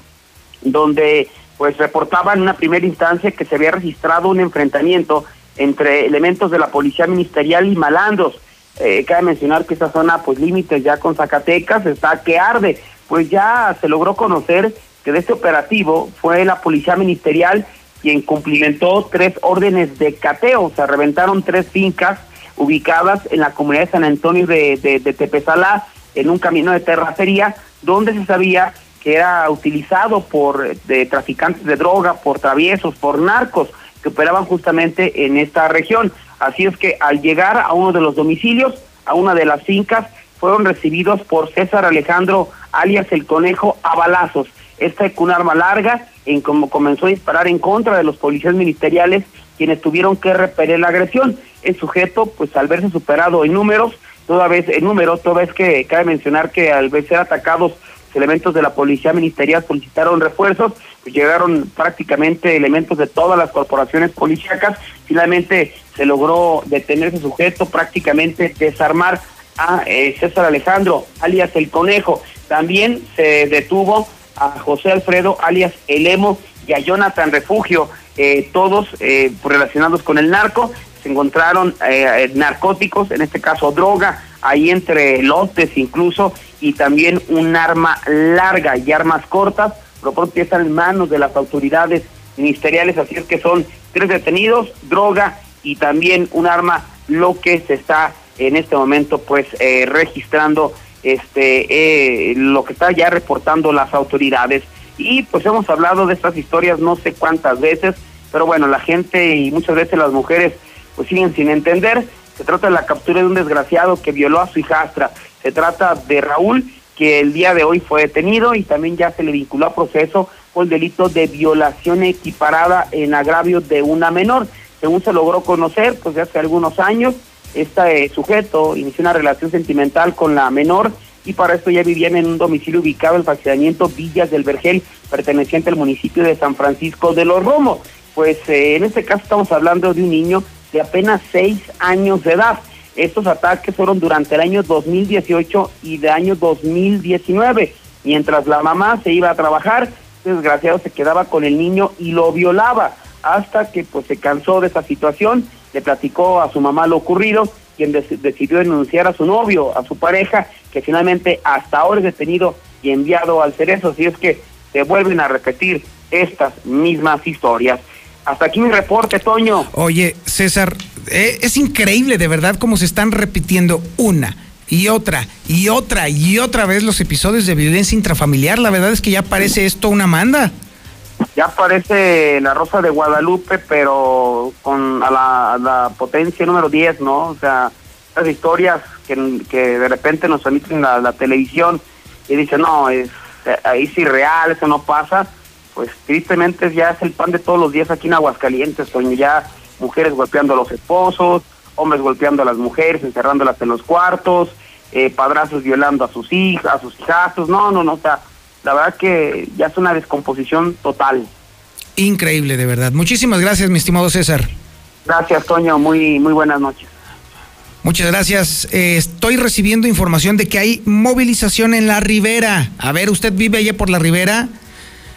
donde pues reportaban en una primera instancia que se había registrado un enfrentamiento entre elementos de la policía ministerial y malandros. Eh, cabe mencionar que esa zona, pues límites ya con Zacatecas, está que arde. Pues ya se logró conocer que de este operativo fue la policía ministerial quien cumplimentó tres órdenes de cateo, o sea, reventaron tres fincas ubicadas en la comunidad de San Antonio de, de, de Tepezalá, en un camino de terracería, donde se sabía que era utilizado por de traficantes de droga, por traviesos, por narcos que operaban justamente en esta región. Así es que al llegar a uno de los domicilios, a una de las fincas, fueron recibidos por César Alejandro, alias el Conejo, a balazos. Esta con arma larga, en como comenzó a disparar en contra de los policías ministeriales, quienes tuvieron que repeler la agresión. El sujeto, pues al verse superado en números, toda vez en número, toda vez que cabe mencionar que al ver ser atacados elementos de la policía ministerial solicitaron refuerzos, pues llegaron prácticamente elementos de todas las corporaciones policíacas, finalmente se logró detener ese sujeto, prácticamente desarmar a eh, César Alejandro, alias El Conejo, también se detuvo a José Alfredo, alias El Emo, y a Jonathan Refugio, eh, todos eh, relacionados con el narco, se encontraron narcóticos, en este caso droga, ahí entre lotes incluso, y también un arma larga y armas cortas, lo pronto están en manos de las autoridades ministeriales, así es que son tres detenidos, droga y también un arma, lo que se está en este momento pues eh, registrando este eh, lo que está ya reportando las autoridades. Y pues hemos hablado de estas historias no sé cuántas veces pero bueno la gente y muchas veces las mujeres pues siguen sin entender. Se trata de la captura de un desgraciado que violó a su hijastra. Se trata de Raúl, que el día de hoy fue detenido y también ya se le vinculó a proceso por el delito de violación equiparada en agravio de una menor. Según se logró conocer, pues de hace algunos años, este sujeto inició una relación sentimental con la menor y para esto ya vivían en un domicilio ubicado en el fraccionamiento Villas del Vergel, perteneciente al municipio de San Francisco de los Romos. Pues eh, en este caso estamos hablando de un niño de apenas seis años de edad. Estos ataques fueron durante el año 2018 y de año 2019. Mientras la mamá se iba a trabajar, desgraciado se quedaba con el niño y lo violaba hasta que pues se cansó de esa situación, le platicó a su mamá lo ocurrido, quien decidió denunciar a su novio, a su pareja, que finalmente hasta ahora es detenido y enviado al cerezo, así es que se vuelven a repetir estas mismas historias. Hasta aquí mi reporte, Toño. Oye, César, eh, es increíble de verdad cómo se están repitiendo una y otra y otra y otra vez los episodios de violencia intrafamiliar. La verdad es que ya parece esto una manda. Ya parece la Rosa de Guadalupe, pero con a la, potencia número 10, ¿no? O sea, las historias que, de repente nos emiten la, televisión y dicen, no, es ahí sí real, eso no pasa pues tristemente ya es el pan de todos los días aquí en Aguascalientes, donde ya mujeres golpeando a los esposos, hombres golpeando a las mujeres, encerrándolas en los cuartos, eh, padrazos violando a sus hijas, a sus hijastros, no, no, no, o sea, la verdad que ya es una descomposición total. Increíble, de verdad. Muchísimas gracias, mi estimado César. Gracias, Toño, muy, muy buenas noches. Muchas gracias. Eh, estoy recibiendo información de que hay movilización en la ribera. A ver, ¿usted vive allá por la ribera?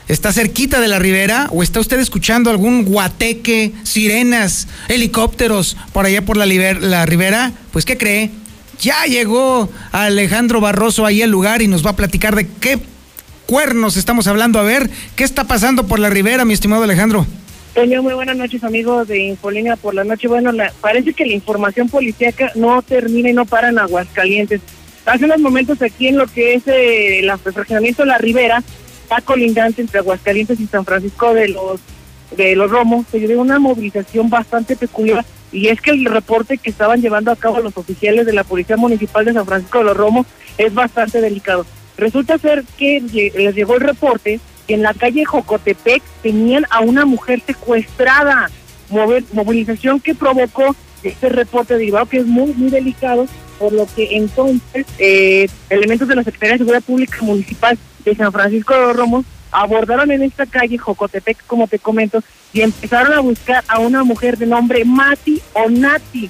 ¿Está cerquita de la ribera o está usted escuchando algún guateque, sirenas, helicópteros por allá por la, la ribera? Pues ¿qué cree? Ya llegó Alejandro Barroso ahí al lugar y nos va a platicar de qué cuernos estamos hablando. A ver, ¿qué está pasando por la ribera, mi estimado Alejandro? Toño, muy buenas noches, amigos de Infolínea por la noche. Bueno, parece que la información policíaca no termina y no para en Aguascalientes. Hace unos momentos aquí en lo que es eh, el fraccionamiento La Ribera, está colindante entre Aguascalientes y San Francisco de los de los Romos, se dio una movilización bastante peculiar y es que el reporte que estaban llevando a cabo los oficiales de la Policía Municipal de San Francisco de los Romos es bastante delicado. Resulta ser que les llegó el reporte que en la calle Jocotepec tenían a una mujer secuestrada, movilización que provocó este reporte derivado que es muy, muy delicado, por lo que entonces eh, elementos de la Secretaría de Seguridad Pública Municipal de San Francisco de los Romos abordaron en esta calle Jocotepec, como te comento, y empezaron a buscar a una mujer de nombre Mati o Nati.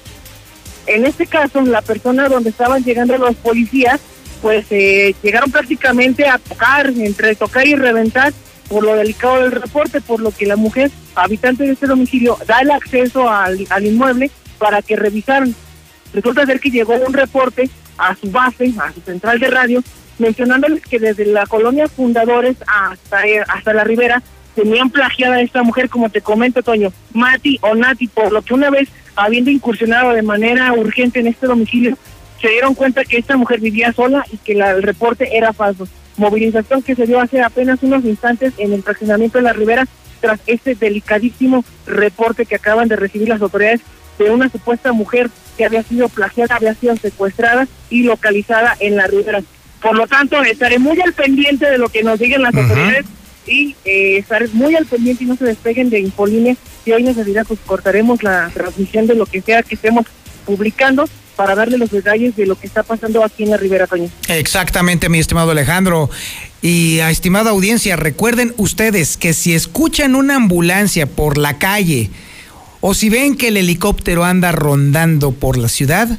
En este caso, la persona donde estaban llegando los policías, pues eh, llegaron prácticamente a tocar, entre tocar y reventar, por lo delicado del reporte, por lo que la mujer, habitante de este domicilio, da el acceso al, al inmueble para que revisaran. Resulta ser que llegó un reporte a su base, a su central de radio, mencionándoles que desde la colonia Fundadores hasta, eh, hasta la Ribera tenían plagiada a esta mujer, como te comento, Toño, Mati o Nati, por lo que una vez habiendo incursionado de manera urgente en este domicilio, se dieron cuenta que esta mujer vivía sola y que la, el reporte era falso. Movilización que se dio hace apenas unos instantes en el fraccionamiento de la Ribera tras este delicadísimo reporte que acaban de recibir las autoridades de una supuesta mujer que había sido plagiada, había sido secuestrada y localizada en la Ribera. Por lo tanto, estaré muy al pendiente de lo que nos digan las autoridades y eh, estaré muy al pendiente y no se despeguen de Infoline. Si hay necesidad, pues cortaremos la transmisión de lo que sea que estemos publicando para darle los detalles de lo que está pasando aquí en la Ribera Toño. Exactamente, mi estimado Alejandro. Y a estimada audiencia, recuerden ustedes que si escuchan una ambulancia por la calle o si ven que el helicóptero anda rondando por la ciudad,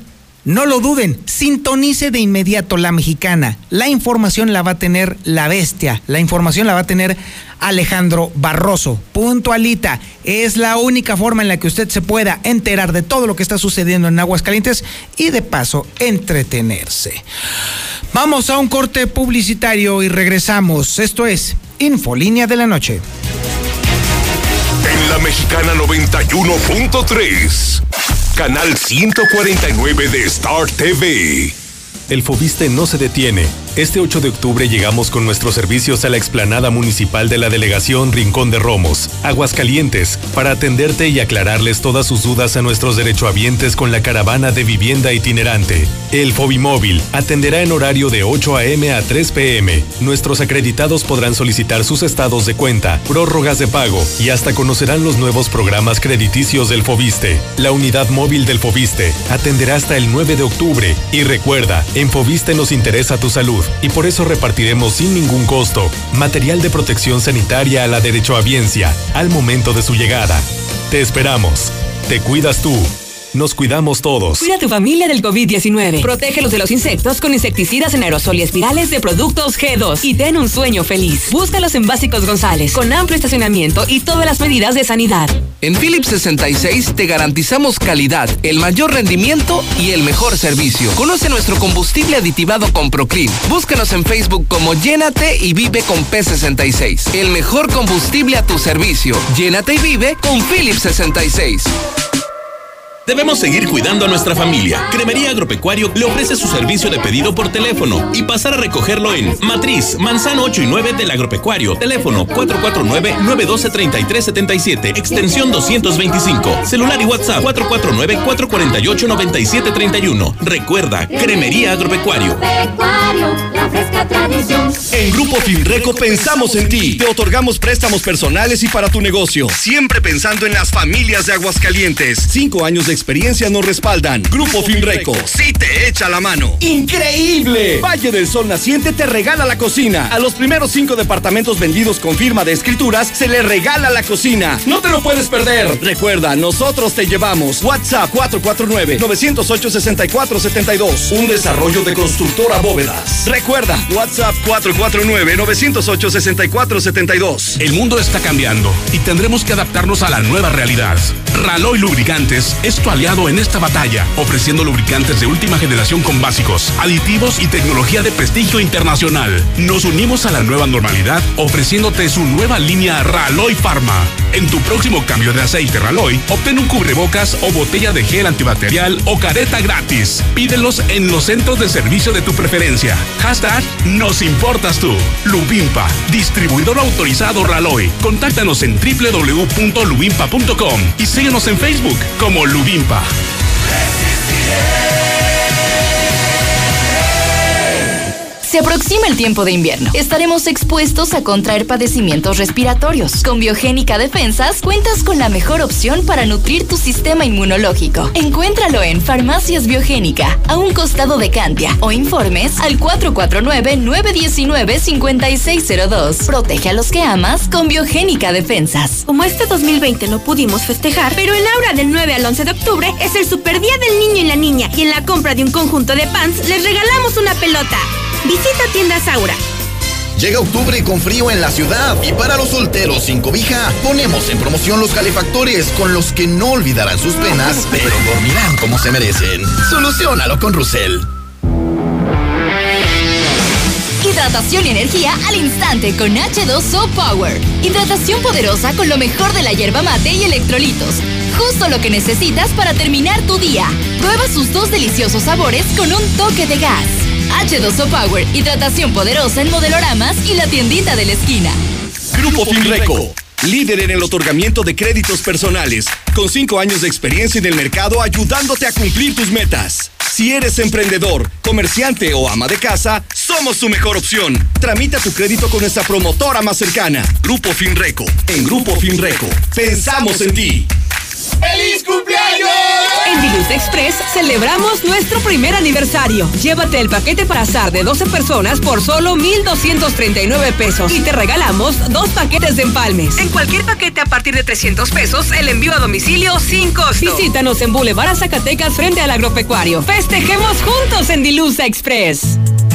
no lo duden, sintonice de inmediato la mexicana. La información la va a tener la bestia, la información la va a tener Alejandro Barroso. Puntualita, es la única forma en la que usted se pueda enterar de todo lo que está sucediendo en Aguascalientes y de paso entretenerse. Vamos a un corte publicitario y regresamos. Esto es Infolínea de la Noche. En la mexicana 91.3 canal 149 de Star TV. El Fobiste no se detiene. Este 8 de octubre llegamos con nuestros servicios a la explanada municipal de la delegación Rincón de Romos, Aguascalientes, para atenderte y aclararles todas sus dudas a nuestros derechohabientes con la caravana de vivienda itinerante. El Fobimóvil atenderá en horario de 8 a.m. a 3 p.m. Nuestros acreditados podrán solicitar sus estados de cuenta, prórrogas de pago y hasta conocerán los nuevos programas crediticios del Fobiste. La unidad móvil del Fobiste atenderá hasta el 9 de octubre y recuerda, en Fobiste nos interesa tu salud y por eso repartiremos sin ningún costo material de protección sanitaria a la derechohabiencia al momento de su llegada. Te esperamos. Te cuidas tú. Nos cuidamos todos. Cuida a tu familia del COVID-19. Protégelos de los insectos con insecticidas en aerosol y espirales de productos G2 y ten un sueño feliz. Búscalos en Básicos González, con amplio estacionamiento y todas las medidas de sanidad. En Philips 66 te garantizamos calidad, el mayor rendimiento y el mejor servicio. Conoce nuestro combustible aditivado con Proclean. Búscanos en Facebook como Llénate y Vive con P66. El mejor combustible a tu servicio. Llénate y vive con Philips 66. Debemos seguir cuidando a nuestra familia. Cremería Agropecuario le ofrece su servicio de pedido por teléfono y pasar a recogerlo en Matriz, Manzano 8 y 9 del Agropecuario. Teléfono 449-912-3377, extensión 225. Celular y WhatsApp 449-448-9731. Recuerda, Cremería Agropecuario. En Grupo Finreco pensamos en ti. Te otorgamos préstamos personales y para tu negocio. Siempre pensando en las familias de Aguascalientes. Cinco años de experiencia nos respaldan. Grupo Finreco, sí te echa la mano. ¡Increíble! Valle del Sol Naciente te regala la cocina. A los primeros cinco departamentos vendidos con firma de escrituras se le regala la cocina. No te lo puedes perder. Recuerda, nosotros te llevamos. WhatsApp 449-908-6472. Un desarrollo de constructora bóvedas. Recuerda, WhatsApp 449-908-6472. El mundo está cambiando y tendremos que adaptarnos a la nueva realidad. Raloy Lubricantes es tu aliado en esta batalla, ofreciendo lubricantes de última generación con básicos, aditivos y tecnología de prestigio internacional. Nos unimos a la nueva normalidad ofreciéndote su nueva línea Raloy Pharma. En tu próximo cambio de aceite Raloy, obtén un cubrebocas o botella de gel antibacterial o careta gratis. Pídelos en los centros de servicio de tu preferencia. Hashtag Nos importas tú. Lubimpa, distribuidor autorizado Raloy. Contáctanos en www.lubimpa.com y síguenos en Facebook como Lubimpa. Epa. Se aproxima el tiempo de invierno. Estaremos expuestos a contraer padecimientos respiratorios. Con Biogénica Defensas cuentas con la mejor opción para nutrir tu sistema inmunológico. Encuéntralo en Farmacias Biogénica, a un costado de Cantia, o informes al 449-919-5602. Protege a los que amas con Biogénica Defensas. Como este 2020 no pudimos festejar, pero el aura del 9 al 11 de octubre es el super día del niño y la niña, y en la compra de un conjunto de pants les regalamos una pelota. Visita Tiendas Aura. Llega octubre con frío en la ciudad y para los solteros sin cobija ponemos en promoción los calefactores con los que no olvidarán sus penas, (laughs) pero dormirán como se merecen. Solucionalo con Russell. Hidratación y energía al instante con H2O Power. Hidratación poderosa con lo mejor de la hierba mate y electrolitos. Justo lo que necesitas para terminar tu día. Prueba sus dos deliciosos sabores con un toque de gas. H2O Power, hidratación poderosa en modeloramas y la tiendita de la esquina. Grupo Finreco, líder en el otorgamiento de créditos personales, con cinco años de experiencia en el mercado ayudándote a cumplir tus metas. Si eres emprendedor, comerciante o ama de casa, somos tu mejor opción. Tramita tu crédito con nuestra promotora más cercana, Grupo Finreco. En Grupo Finreco, pensamos en ti. ¡Feliz cumpleaños! En Diluz Express celebramos nuestro primer aniversario. Llévate el paquete para azar de 12 personas por solo 1,239 pesos y te regalamos dos paquetes de empalmes. En cualquier paquete a partir de 300 pesos, el envío a domicilio sin costo. Visítanos en Boulevard Zacatecas frente al agropecuario. Festejemos juntos en Dilusa Express.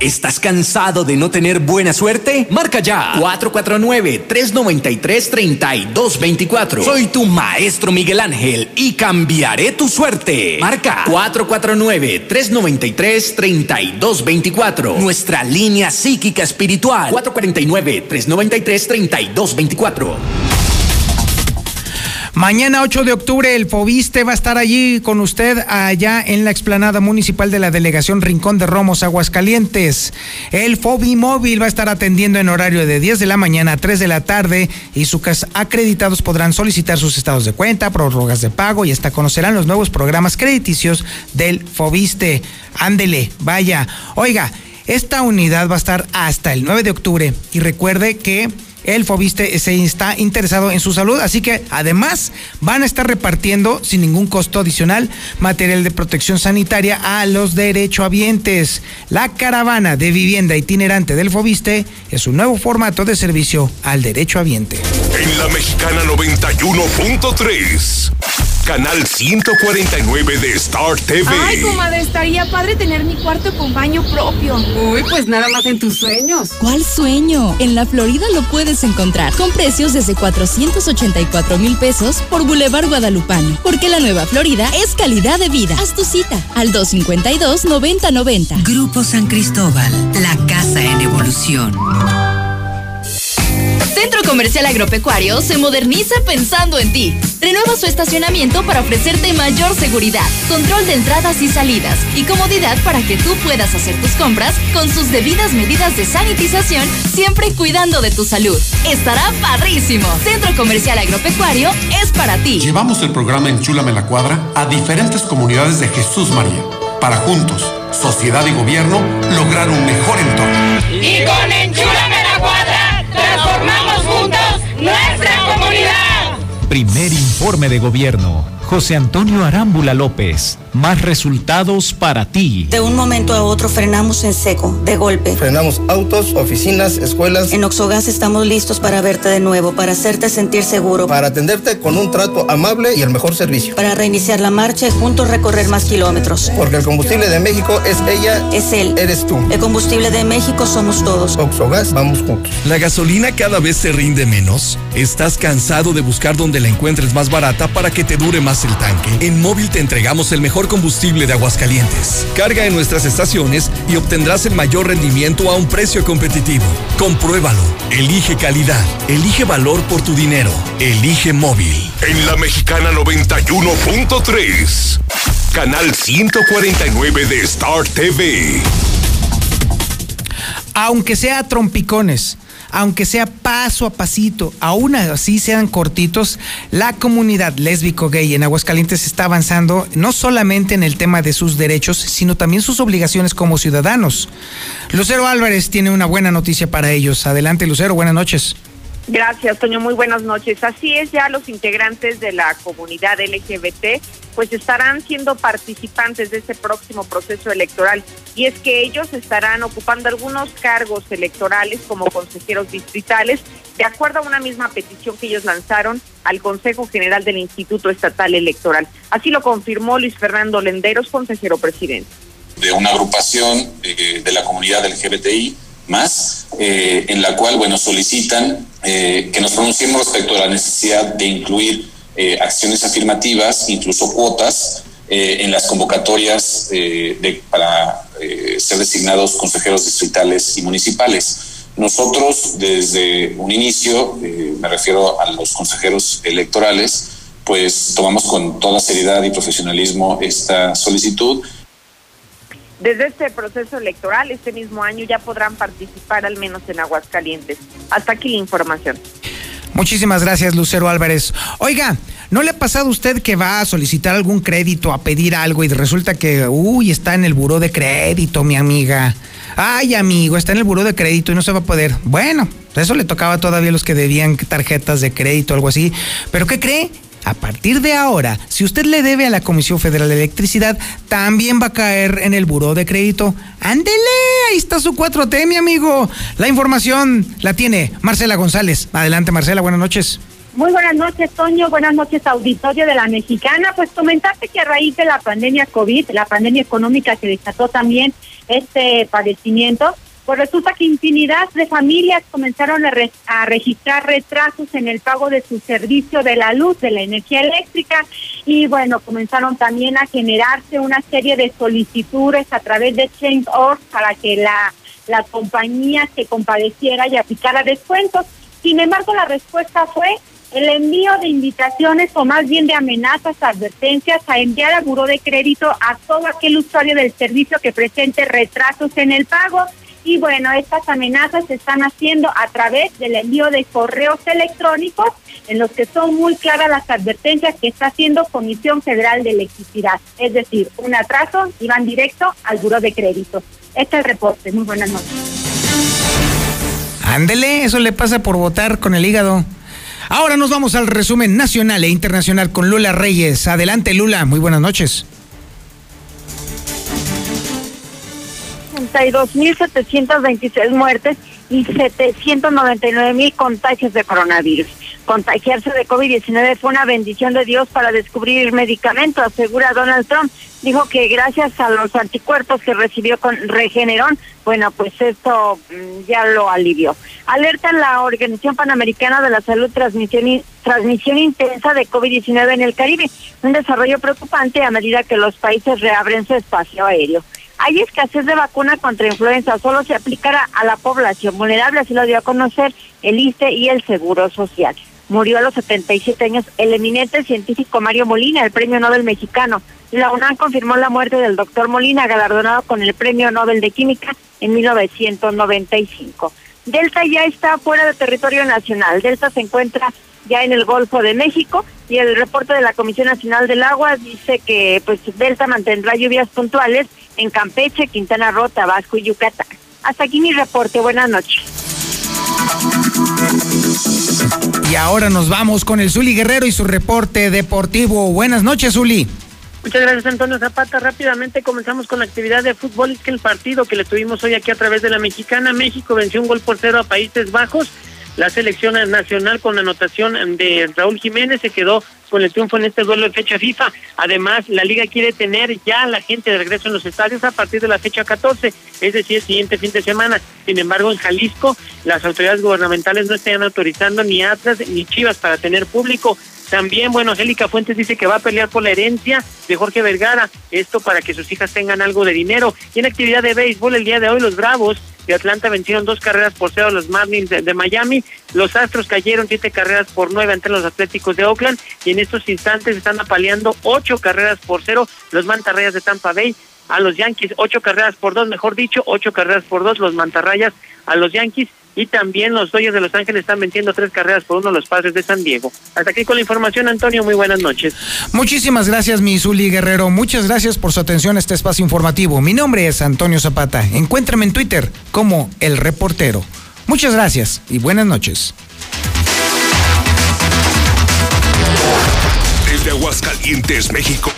¿Estás cansado de no tener buena suerte? Marca ya 449-393-3224. Soy tu maestro Miguel Ángel y cambiaré tu suerte. Marca 449-393-3224. Nuestra línea psíquica espiritual 449-393-3224. Mañana 8 de octubre el Fobiste va a estar allí con usted allá en la explanada municipal de la delegación Rincón de Romos, Aguascalientes. El Fobimóvil va a estar atendiendo en horario de 10 de la mañana a 3 de la tarde y sus acreditados podrán solicitar sus estados de cuenta, prórrogas de pago y hasta conocerán los nuevos programas crediticios del Fobiste. Ándele, vaya. Oiga, esta unidad va a estar hasta el 9 de octubre y recuerde que el Fobiste se está interesado en su salud, así que además van a estar repartiendo sin ningún costo adicional material de protección sanitaria a los derechohabientes. La caravana de vivienda itinerante del Fobiste es un nuevo formato de servicio al derechohabiente. En la Mexicana 91.3, canal 149 de Star TV. Ay, comadre, estaría padre tener mi cuarto con baño propio. Uy, pues nada más en tus sueños. ¿Cuál sueño? En la Florida lo puedes encontrar con precios desde 484 mil pesos por Boulevard Guadalupano. Porque la nueva Florida es calidad de vida. Haz tu cita al 252-9090. Grupo San Cristóbal, la casa en evolución. Centro Comercial Agropecuario se moderniza pensando en ti. Renueva su estacionamiento para ofrecerte mayor seguridad, control de entradas y salidas y comodidad para que tú puedas hacer tus compras con sus debidas medidas de sanitización, siempre cuidando de tu salud. Estará padrísimo. Centro Comercial Agropecuario es para ti. Llevamos el programa Enchúlame la Cuadra a diferentes comunidades de Jesús María para juntos, sociedad y gobierno, lograr un mejor entorno. Y con Enchúlame Primer informe de gobierno. José Antonio Arámbula López. más resultados para ti. De un momento a otro frenamos en seco, de golpe. Frenamos autos, oficinas, escuelas. En Oxogas estamos listos para verte de nuevo, para hacerte sentir seguro. Para atenderte con un trato amable y el mejor servicio. Para reiniciar la marcha y juntos recorrer más kilómetros. Porque el combustible de México es ella. Es él. Eres tú. El combustible de México somos todos. Oxogas, vamos juntos. ¿La gasolina cada vez se rinde menos? ¿Estás cansado de buscar donde la encuentres más barata para que te dure más el tanque? En Móvil te entregamos el mejor combustible de Aguascalientes. Carga en nuestras estaciones y obtendrás el mayor rendimiento a un precio competitivo. Compruébalo. Elige calidad. Elige valor por tu dinero. Elige móvil. En la mexicana 91.3. Canal 149 de Star TV. Aunque sea trompicones aunque sea paso a pasito, aún así sean cortitos, la comunidad lésbico-gay en Aguascalientes está avanzando no solamente en el tema de sus derechos, sino también sus obligaciones como ciudadanos. Lucero Álvarez tiene una buena noticia para ellos. Adelante, Lucero, buenas noches. Gracias, Toño. Muy buenas noches. Así es, ya los integrantes de la comunidad LGBT pues estarán siendo participantes de este próximo proceso electoral. Y es que ellos estarán ocupando algunos cargos electorales como consejeros distritales, de acuerdo a una misma petición que ellos lanzaron al Consejo General del Instituto Estatal Electoral. Así lo confirmó Luis Fernando Lenderos, consejero presidente. De una agrupación eh, de la comunidad LGBTI más, eh, en la cual, bueno, solicitan eh, que nos pronunciemos respecto a la necesidad de incluir eh, acciones afirmativas, incluso cuotas, en las convocatorias para ser designados consejeros distritales y municipales. Nosotros, desde un inicio, me refiero a los consejeros electorales, pues tomamos con toda seriedad y profesionalismo esta solicitud desde este proceso electoral, este mismo año ya podrán participar al menos en Aguascalientes. Hasta aquí la información. Muchísimas gracias, Lucero Álvarez. Oiga, ¿no le ha pasado a usted que va a solicitar algún crédito, a pedir algo y resulta que, uy, está en el buró de crédito, mi amiga? Ay, amigo, está en el buró de crédito y no se va a poder. Bueno, eso le tocaba todavía a los que debían tarjetas de crédito algo así. ¿Pero qué cree? A partir de ahora, si usted le debe a la Comisión Federal de Electricidad, también va a caer en el buró de crédito. Ándele, ahí está su 4T, mi amigo. La información la tiene Marcela González. Adelante, Marcela, buenas noches. Muy buenas noches, Toño. Buenas noches, auditorio de la Mexicana. Pues comentarte que a raíz de la pandemia COVID, la pandemia económica que desató también este padecimiento, pues resulta que infinidad de familias comenzaron a, registrar retrasos en el pago de su servicio de la luz, de la energía eléctrica, y bueno, comenzaron también a generarse una serie de solicitudes a través de Change.org para que la, la compañía se compadeciera y aplicara descuentos. Sin embargo, la respuesta fue el envío de invitaciones o más bien de amenazas, advertencias a enviar al buró de crédito a todo aquel usuario del servicio que presente retrasos en el pago. Y bueno, estas amenazas se están haciendo a través del envío de correos electrónicos en los que son muy claras las advertencias que está haciendo Comisión Federal de Electricidad. Es decir, un atraso y van directo al buro de crédito. Este es el reporte. Muy buenas noches. Ándele, eso le pasa por votar con el hígado. Ahora nos vamos al resumen nacional e internacional con Lula Reyes. Adelante, Lula. Muy buenas noches. 32.726 muertes y 799.000 contagios de coronavirus. Contagiarse de COVID-19 fue una bendición de Dios para descubrir el medicamento, asegura Donald Trump. Dijo que gracias a los anticuerpos que recibió con Regeneron, bueno, pues esto mm, ya lo alivió. Alerta la Organización Panamericana de la Salud transmisión, transmisión intensa de COVID-19 en el Caribe, un desarrollo preocupante a medida que los países reabren su espacio aéreo. Hay escasez de vacuna contra influenza, solo se aplicará a la población vulnerable, así lo dio a conocer el ISTE y el Seguro Social. Murió a los 77 años el eminente científico Mario Molina, el premio Nobel mexicano. La UNAM confirmó la muerte del doctor Molina, galardonado con el premio Nobel de Química en 1995. Delta ya está fuera del territorio nacional. Delta se encuentra ya en el Golfo de México y el reporte de la Comisión Nacional del Agua dice que pues Delta mantendrá lluvias puntuales en Campeche, Quintana Roo, Tabasco y Yucatán. Hasta aquí mi reporte. Buenas noches. Y ahora nos vamos con el Zuli Guerrero y su reporte deportivo. Buenas noches, Zuli. Muchas gracias, Antonio Zapata. Rápidamente comenzamos con la actividad de fútbol. Es que el partido que le tuvimos hoy aquí a través de la mexicana, México venció un gol por cero a Países Bajos. La selección nacional con la anotación de Raúl Jiménez se quedó con el triunfo en este duelo de fecha FIFA. Además, la liga quiere tener ya a la gente de regreso en los estadios a partir de la fecha 14, es decir, el siguiente fin de semana. Sin embargo, en Jalisco, las autoridades gubernamentales no están autorizando ni Atlas ni Chivas para tener público. También, bueno, Angélica Fuentes dice que va a pelear por la herencia de Jorge Vergara, esto para que sus hijas tengan algo de dinero. Y en actividad de béisbol, el día de hoy los Bravos de Atlanta vencieron dos carreras por cero a los Marlins de, de, Miami. Los Astros cayeron siete carreras por nueve ante los Atléticos de Oakland y en estos instantes están apaleando ocho carreras por cero los Mantarrayas de Tampa Bay a los Yankees, ocho carreras por dos, mejor dicho, ocho carreras por dos los Mantarrayas a los Yankees y también los Dodgers de Los Ángeles están vendiendo tres carreras por uno los Padres de San Diego. Hasta aquí con la información, Antonio. Muy buenas noches. Muchísimas gracias, mi Zuli Guerrero. Muchas gracias por su atención a este espacio informativo. Mi nombre es Antonio Zapata. Encuéntrame en Twitter como El Reportero. Muchas gracias y buenas noches. Desde Aguascalientes, México.